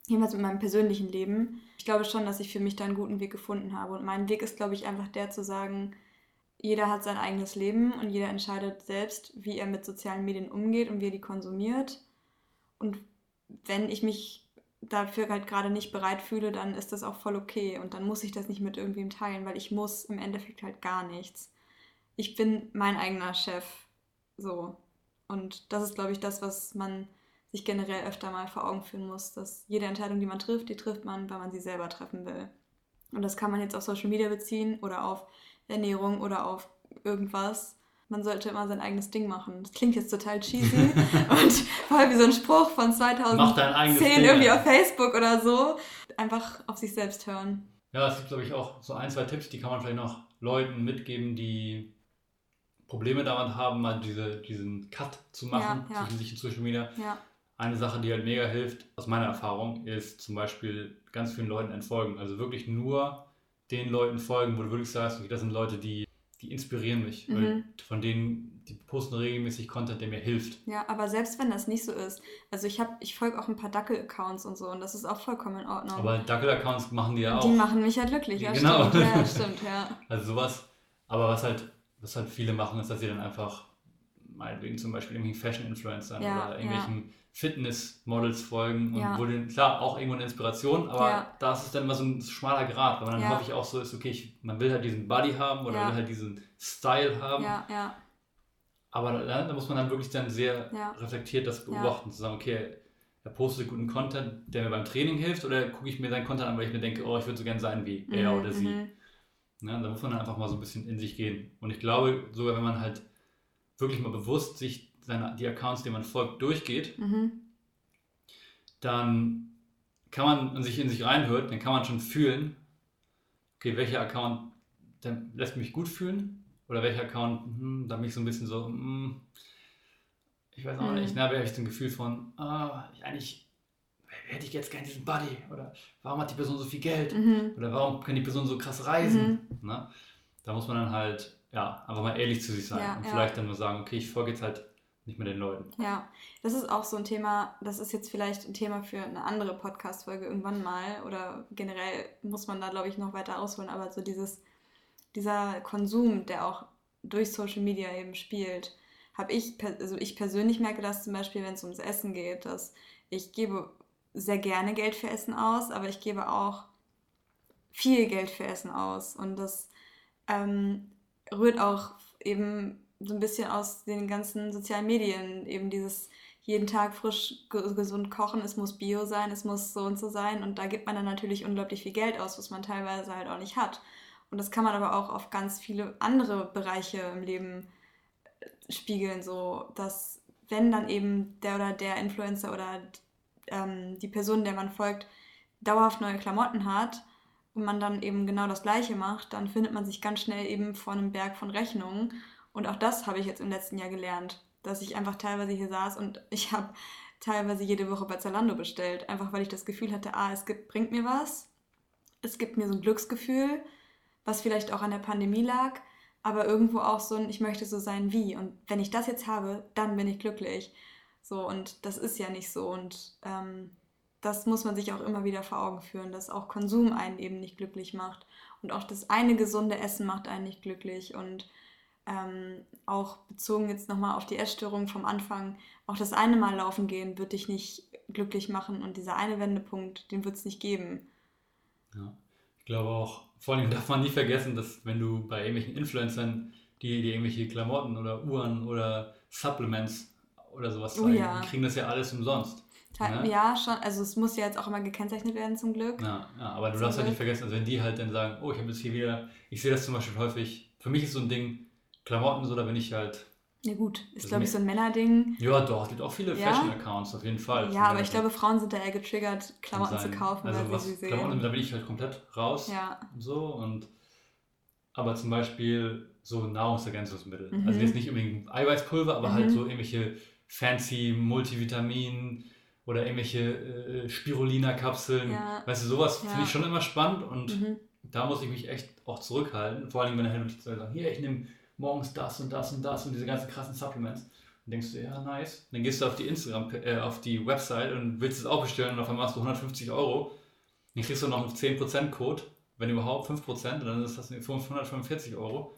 Jedenfalls mit meinem persönlichen Leben. Ich glaube schon, dass ich für mich da einen guten Weg gefunden habe. Und mein Weg ist, glaube ich, einfach der zu sagen, jeder hat sein eigenes Leben und jeder entscheidet selbst, wie er mit sozialen Medien umgeht und wie er die konsumiert. Und wenn ich mich dafür halt gerade nicht bereit fühle, dann ist das auch voll okay. Und dann muss ich das nicht mit irgendwem teilen, weil ich muss im Endeffekt halt gar nichts. Ich bin mein eigener Chef. So. Und das ist, glaube ich, das, was man sich generell öfter mal vor Augen führen muss, dass jede Entscheidung, die man trifft, die trifft man, weil man sie selber treffen will. Und das kann man jetzt auf Social Media beziehen oder auf Ernährung oder auf irgendwas. Man sollte immer sein eigenes Ding machen. Das klingt jetzt total cheesy und voll wie so ein Spruch von 2010 irgendwie auf Facebook oder so. Einfach auf sich selbst hören. Ja, es gibt, glaube ich, auch so ein, zwei Tipps, die kann man vielleicht noch Leuten mitgeben, die Probleme damit haben, mal diese, diesen Cut zu machen ja, ja. zwischen sich und Social Media. Ja. Eine Sache, die halt mega hilft, aus meiner Erfahrung, ist zum Beispiel ganz vielen Leuten entfolgen. Also wirklich nur den Leuten folgen, wo du wirklich sagst, okay, das sind Leute, die, die inspirieren mich. Mhm. von denen, die posten regelmäßig Content, der mir hilft. Ja, aber selbst wenn das nicht so ist, also ich habe, ich folge auch ein paar Dackel-Accounts und so und das ist auch vollkommen in Ordnung. Aber Dackel-Accounts machen die ja auch. Die machen mich halt glücklich, ja, genau. stimmt. Ja, stimmt, ja. Also sowas, aber was halt, was halt viele machen, ist, dass sie dann einfach meinetwegen zum Beispiel irgendwie Fashion-Influencern ja, oder irgendwelchen ja. Fitness-Models folgen und ja. den, klar, auch irgendwo eine Inspiration, aber ja. da ist es dann immer so ein schmaler Grad, weil man dann häufig auch so ist, okay, ich, man will halt diesen Body haben oder will halt diesen Style haben. Ja, ja. Aber da, da, muss man dann wirklich dann sehr reflektiert das beobachten, zu sagen, okay, er postet guten Content, der mir beim Training hilft, oder gucke ich mir seinen Content an, weil ich mir denke, oh, ich würde so gerne sein wie er mhm, oder sie. Mhm. Ja, da muss man dann einfach mal so ein bisschen in sich gehen. Und ich glaube, sogar wenn man halt wirklich mal bewusst sich seine, die Accounts, denen man folgt, durchgeht, mhm. dann kann man und sich in sich reinhört, dann kann man schon fühlen, okay, welcher Account der lässt mich gut fühlen oder welcher Account, hm, da mich so ein bisschen so, hm, ich weiß auch mhm. nicht, da habe ich so ein Gefühl von, ah, eigentlich hätte ich jetzt gerne diesen Buddy oder warum hat die Person so viel Geld mhm. oder warum kann die Person so krass reisen. Mhm. Na? Da muss man dann halt ja, einfach mal ehrlich zu sich sein ja, und ja. vielleicht dann nur sagen, okay, ich folge jetzt halt nicht mehr den Leuten. Ja, das ist auch so ein Thema, das ist jetzt vielleicht ein Thema für eine andere Podcast-Folge irgendwann mal oder generell muss man da, glaube ich, noch weiter ausholen, aber so dieses, dieser Konsum, der auch durch Social Media eben spielt, habe ich, also ich persönlich merke das zum Beispiel, wenn es ums Essen geht, dass ich gebe sehr gerne Geld für Essen aus, aber ich gebe auch viel Geld für Essen aus und das ähm, rührt auch eben so ein bisschen aus den ganzen sozialen Medien, eben dieses jeden Tag frisch gesund kochen, es muss bio sein, es muss so und so sein und da gibt man dann natürlich unglaublich viel Geld aus, was man teilweise halt auch nicht hat. Und das kann man aber auch auf ganz viele andere Bereiche im Leben äh, spiegeln, so dass wenn dann eben der oder der Influencer oder ähm, die Person, der man folgt, dauerhaft neue Klamotten hat, und man dann eben genau das Gleiche macht, dann findet man sich ganz schnell eben vor einem Berg von Rechnungen. Und auch das habe ich jetzt im letzten Jahr gelernt, dass ich einfach teilweise hier saß und ich habe teilweise jede Woche bei Zalando bestellt, einfach weil ich das Gefühl hatte, ah, es gibt, bringt mir was, es gibt mir so ein Glücksgefühl, was vielleicht auch an der Pandemie lag, aber irgendwo auch so ein, ich möchte so sein wie. Und wenn ich das jetzt habe, dann bin ich glücklich. So, und das ist ja nicht so. Und ähm, das muss man sich auch immer wieder vor Augen führen, dass auch Konsum einen eben nicht glücklich macht. Und auch das eine gesunde Essen macht einen nicht glücklich. Und ähm, auch bezogen jetzt nochmal auf die Essstörung vom Anfang, auch das eine Mal laufen gehen wird dich nicht glücklich machen. Und dieser eine Wendepunkt, den wird es nicht geben. Ja, ich glaube auch, vor allem darf man nie vergessen, dass wenn du bei irgendwelchen Influencern, die, die irgendwelche Klamotten oder Uhren oder Supplements oder sowas zeigen, oh ja. kriegen das ja alles umsonst. Ne? Ja, schon. Also es muss ja jetzt auch immer gekennzeichnet werden zum Glück. Ja, ja aber du darfst halt nicht vergessen, also wenn die halt dann sagen, oh, ich habe jetzt hier wieder, ich sehe das zum Beispiel häufig, für mich ist so ein Ding, Klamotten, so da bin ich halt. Ja gut, ist glaube ich so ein Männerding. Ja doch, es gibt auch viele ja? Fashion-Accounts auf jeden Fall. Ja, aber ich glaube, Frauen sind da eher getriggert, Klamotten zu kaufen, also weil was, sie sehen. Klamotten, da bin ich halt komplett raus. Ja. So und aber zum Beispiel so Nahrungsergänzungsmittel. Mhm. Also jetzt nicht unbedingt Eiweißpulver, aber halt mhm. halt so irgendwelche fancy Multivitamin oder irgendwelche äh, Spirulina-Kapseln. Ja. Weißt du, sowas ja. finde ich schon immer spannend und mhm. da muss ich mich echt auch zurückhalten. Vor allem, wenn er hin und sagen, hier, ich nehme morgens das und das und das und diese ganzen krassen Supplements. Dann denkst du, ja, nice. Dann gehst du auf die Instagram, äh, auf die Website und willst es auch bestellen und auf einmal machst du 150 Euro. Dann kriegst du noch einen 10%-Code, wenn überhaupt 5%, und dann ist das 545 Euro.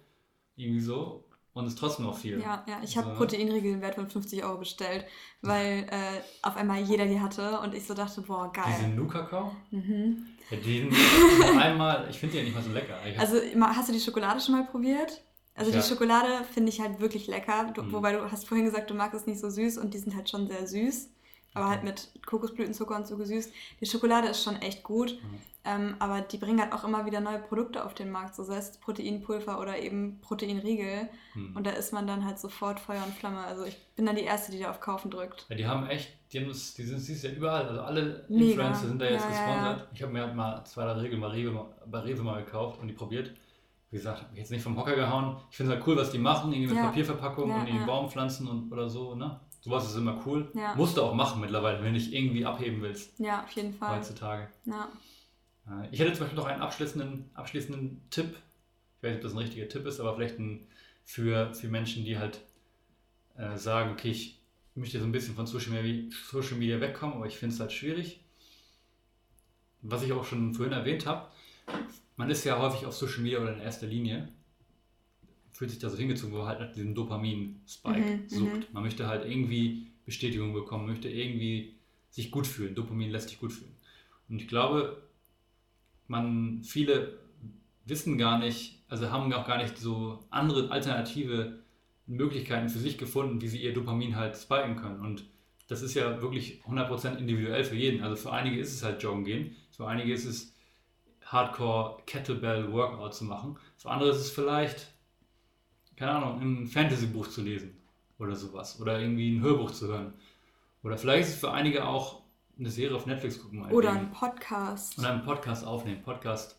Irgendwie so. Und ist trotzdem noch viel. Ja, ja. Ich habe so. Proteinriegel im Wert von 50 Euro bestellt, weil äh, auf einmal jeder die hatte und ich so dachte, boah, geil. Diese Nu-Kakao? Mhm. Ja, die sind einmal, ich finde die ja nicht mal so lecker. Also hast du die Schokolade schon mal probiert? Also ja. die Schokolade finde ich halt wirklich lecker, du, mhm. wobei du hast vorhin gesagt, du magst es nicht so süß und die sind halt schon sehr süß aber halt mit Kokosblütenzucker und so gesüßt. Die Schokolade ist schon echt gut, mhm. ähm, aber die bringen halt auch immer wieder neue Produkte auf den Markt, so sei es Proteinpulver oder eben Proteinriegel. Mhm. Und da ist man dann halt sofort Feuer und Flamme. Also ich bin dann die Erste, die da auf Kaufen drückt. Ja, die haben echt, die, haben das, die sind siehst ja überall, also alle Mega. Influencer sind da jetzt ja, gesponsert. Ja. Ich habe mir halt mal zwei, drei Regeln bei Rewe, bei Rewe mal gekauft und die probiert. Wie gesagt, habe jetzt nicht vom Hocker gehauen. Ich finde es halt cool, was die machen, irgendwie mit Papierverpackung und irgendwie Baumpflanzen und oder so, ne? Sowas ist immer cool. Ja. Musst du auch machen mittlerweile, wenn du dich irgendwie abheben willst. Ja, auf jeden Fall. Heutzutage. Ja. Ich hätte zum Beispiel noch einen abschließenden, abschließenden Tipp. Ich weiß nicht, ob das ein richtiger Tipp ist, aber vielleicht ein, für, für Menschen, die halt äh, sagen, okay, ich möchte so ein bisschen von Social Media, Social Media wegkommen, aber ich finde es halt schwierig. Was ich auch schon vorhin erwähnt habe, man ist ja häufig auf Social Media oder in erster Linie fühlt sich da so hingezogen, wo er halt nach diesem Dopamin-Spike mhm, sucht. Mhm. Man möchte halt irgendwie Bestätigung bekommen, möchte irgendwie sich gut fühlen. Dopamin lässt sich gut fühlen. Und ich glaube, man, viele wissen gar nicht, also haben auch gar nicht so andere alternative Möglichkeiten für sich gefunden, wie sie ihr Dopamin halt spiken können. Und das ist ja wirklich 100% individuell für jeden. Also für einige ist es halt Joggen gehen, für einige ist es Hardcore Kettlebell Workout zu machen, für andere ist es vielleicht keine Ahnung, ein Fantasy-Buch zu lesen oder sowas. Oder irgendwie ein Hörbuch zu hören. Oder vielleicht ist es für einige auch eine Serie auf Netflix gucken. Oder ein Podcast. Oder einen Podcast aufnehmen, Podcast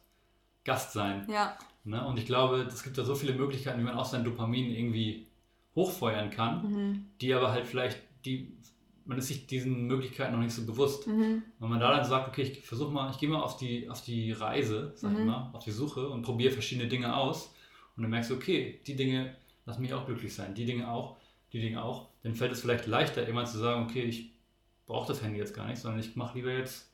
Gast sein. Ja. Ne? Und ich glaube, es gibt da so viele Möglichkeiten, wie man auch sein Dopamin irgendwie hochfeuern kann, mhm. die aber halt vielleicht, die, man ist sich diesen Möglichkeiten noch nicht so bewusst. Mhm. Wenn man da dann sagt, okay, ich versuche mal, ich gehe mal auf die, auf die Reise, sag mhm. ich mal, auf die Suche und probiere verschiedene Dinge aus und dann merkst du, okay, die Dinge lassen mich auch glücklich sein, die Dinge auch, die Dinge auch. Dann fällt es vielleicht leichter, immer zu sagen, okay, ich brauche das Handy jetzt gar nicht, sondern ich mache lieber jetzt,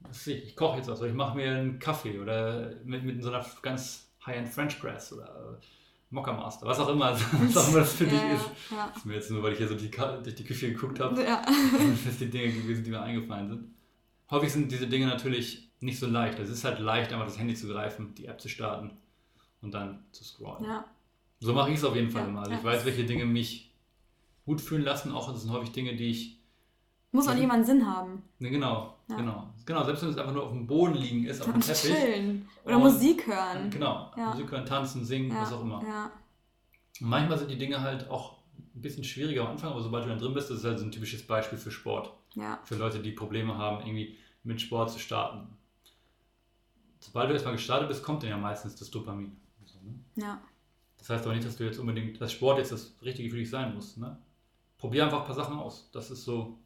was ich, ich koche jetzt was oder ich mache mir einen Kaffee oder mit, mit so einer ganz High-End French Press oder Mocker Master, was auch immer, was auch immer das für ja, dich ist. Ja. Das ist mir jetzt nur, weil ich hier so die, durch die Küche geguckt habe, ja. das sind die Dinge gewesen, die mir eingefallen sind. Häufig sind diese Dinge natürlich nicht so leicht. Es ist halt leicht, einfach das Handy zu greifen, die App zu starten und dann zu scrollen. Ja. So mache ich es auf jeden Fall ja, immer. Also ja. ich weiß, welche Dinge mich gut fühlen lassen. Auch das sind häufig Dinge, die ich. Muss auch jemand Sinn haben. Ne, genau, ja. genau. Genau, selbst wenn es einfach nur auf dem Boden liegen ist, auf dem Teppich. Chillen. Oder und, Musik hören. Genau, Musik hören, tanzen, singen, was auch immer. Und manchmal sind die Dinge halt auch ein bisschen schwieriger am Anfang, aber sobald du dann drin bist, das ist halt so ein typisches Beispiel für Sport. Für Leute, die Probleme haben, irgendwie mit Sport zu starten. Sobald du erstmal gestartet bist, kommt dann ja meistens das Dopamin. Ne? Ja. Das heißt aber nicht, dass du jetzt unbedingt, dass Sport jetzt das Richtige für dich sein muss. Ne? Probier einfach ein paar Sachen aus. Das ist so,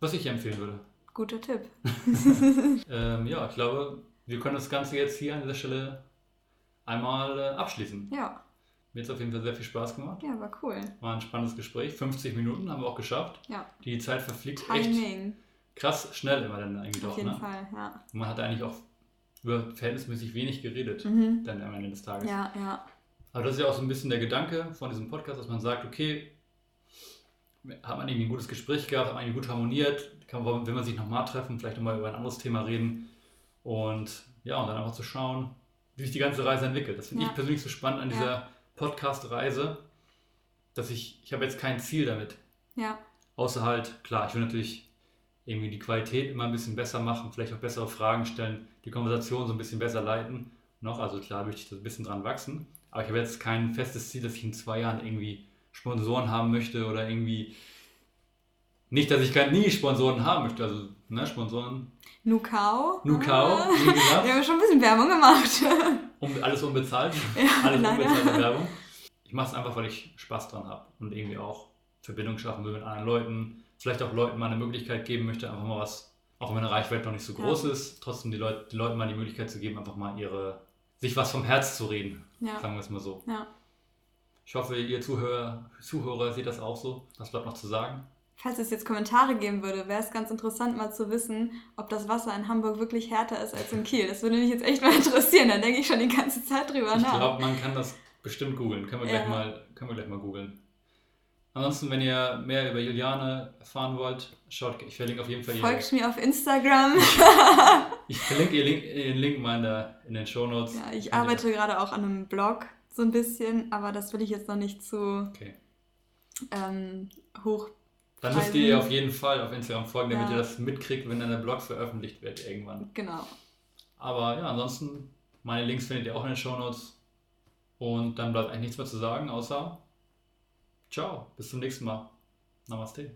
was ich empfehlen würde. Guter Tipp. ähm, ja, ich glaube, wir können das Ganze jetzt hier an dieser Stelle einmal äh, abschließen. Ja. Mir hat es auf jeden Fall sehr viel Spaß gemacht. Ja, war cool. War ein spannendes Gespräch. 50 Minuten haben wir auch geschafft. Ja. Die Zeit verfliegt Timing. echt krass schnell immer dann eigentlich auf doch. Auf jeden ne? Fall, ja. Und man hat eigentlich auch über verhältnismäßig wenig geredet, mhm. dann am Ende des Tages. Ja, ja. Aber das ist ja auch so ein bisschen der Gedanke von diesem Podcast, dass man sagt, okay, hat man irgendwie ein gutes Gespräch gehabt, hat man irgendwie gut harmoniert, kann, will man sich nochmal treffen, vielleicht nochmal über ein anderes Thema reden und ja, und dann einfach zu schauen, wie sich die ganze Reise entwickelt. Das finde ja. ich persönlich so spannend an dieser ja. Podcast-Reise, dass ich, ich habe jetzt kein Ziel damit. Ja. Außer halt, klar, ich will natürlich irgendwie die Qualität immer ein bisschen besser machen, vielleicht auch bessere Fragen stellen, die Konversation so ein bisschen besser leiten. Noch, also klar möchte ich da ein bisschen dran wachsen. Aber ich habe jetzt kein festes Ziel, dass ich in zwei Jahren irgendwie Sponsoren haben möchte oder irgendwie. Nicht, dass ich gar nie Sponsoren haben möchte. Also, ne, Sponsoren. Nukau. Nukau, ah. Wir haben schon ein bisschen Werbung gemacht. Um, alles unbezahlt. Ja, alles leider. unbezahlte Werbung. Ich mache es einfach, weil ich Spaß dran habe und irgendwie auch Verbindung schaffen will mit anderen Leuten. Vielleicht auch Leuten mal eine Möglichkeit geben möchte, einfach mal was, auch wenn meine Reichweite noch nicht so groß ja. ist, trotzdem die Leute, die Leuten mal die Möglichkeit zu geben, einfach mal ihre sich was vom Herz zu reden. Ja. Sagen wir es mal so. Ja. Ich hoffe, ihr Zuhörer, Zuhörer seht das auch so. Was bleibt noch zu sagen? Falls es jetzt Kommentare geben würde, wäre es ganz interessant mal zu wissen, ob das Wasser in Hamburg wirklich härter ist als in Kiel. Das würde mich jetzt echt mal interessieren. Da denke ich schon die ganze Zeit drüber ich nach. Ich glaube, man kann das Bestimmt googeln. Können wir gleich Ja. mal, können wir gleich mal googeln. Ansonsten, wenn ihr mehr über Juliane erfahren wollt, schaut, ich verlinke auf jeden Fall Folgt mir auf Instagram. ich verlinke ihr Link, den Link mal in, der, in den Shownotes. Ja, ich arbeite gerade auch an einem Blog so ein bisschen, aber das will ich jetzt noch nicht zu Okay. ähm, hoch. Dann müsst ihr auf jeden Fall auf Instagram folgen, damit Ja. ihr das mitkriegt, wenn dann der Blog veröffentlicht wird irgendwann. Genau. Aber ja, ansonsten, meine Links findet ihr auch in den Shownotes. Und dann bleibt eigentlich nichts mehr zu sagen, außer ciao, bis zum nächsten Mal. Namaste.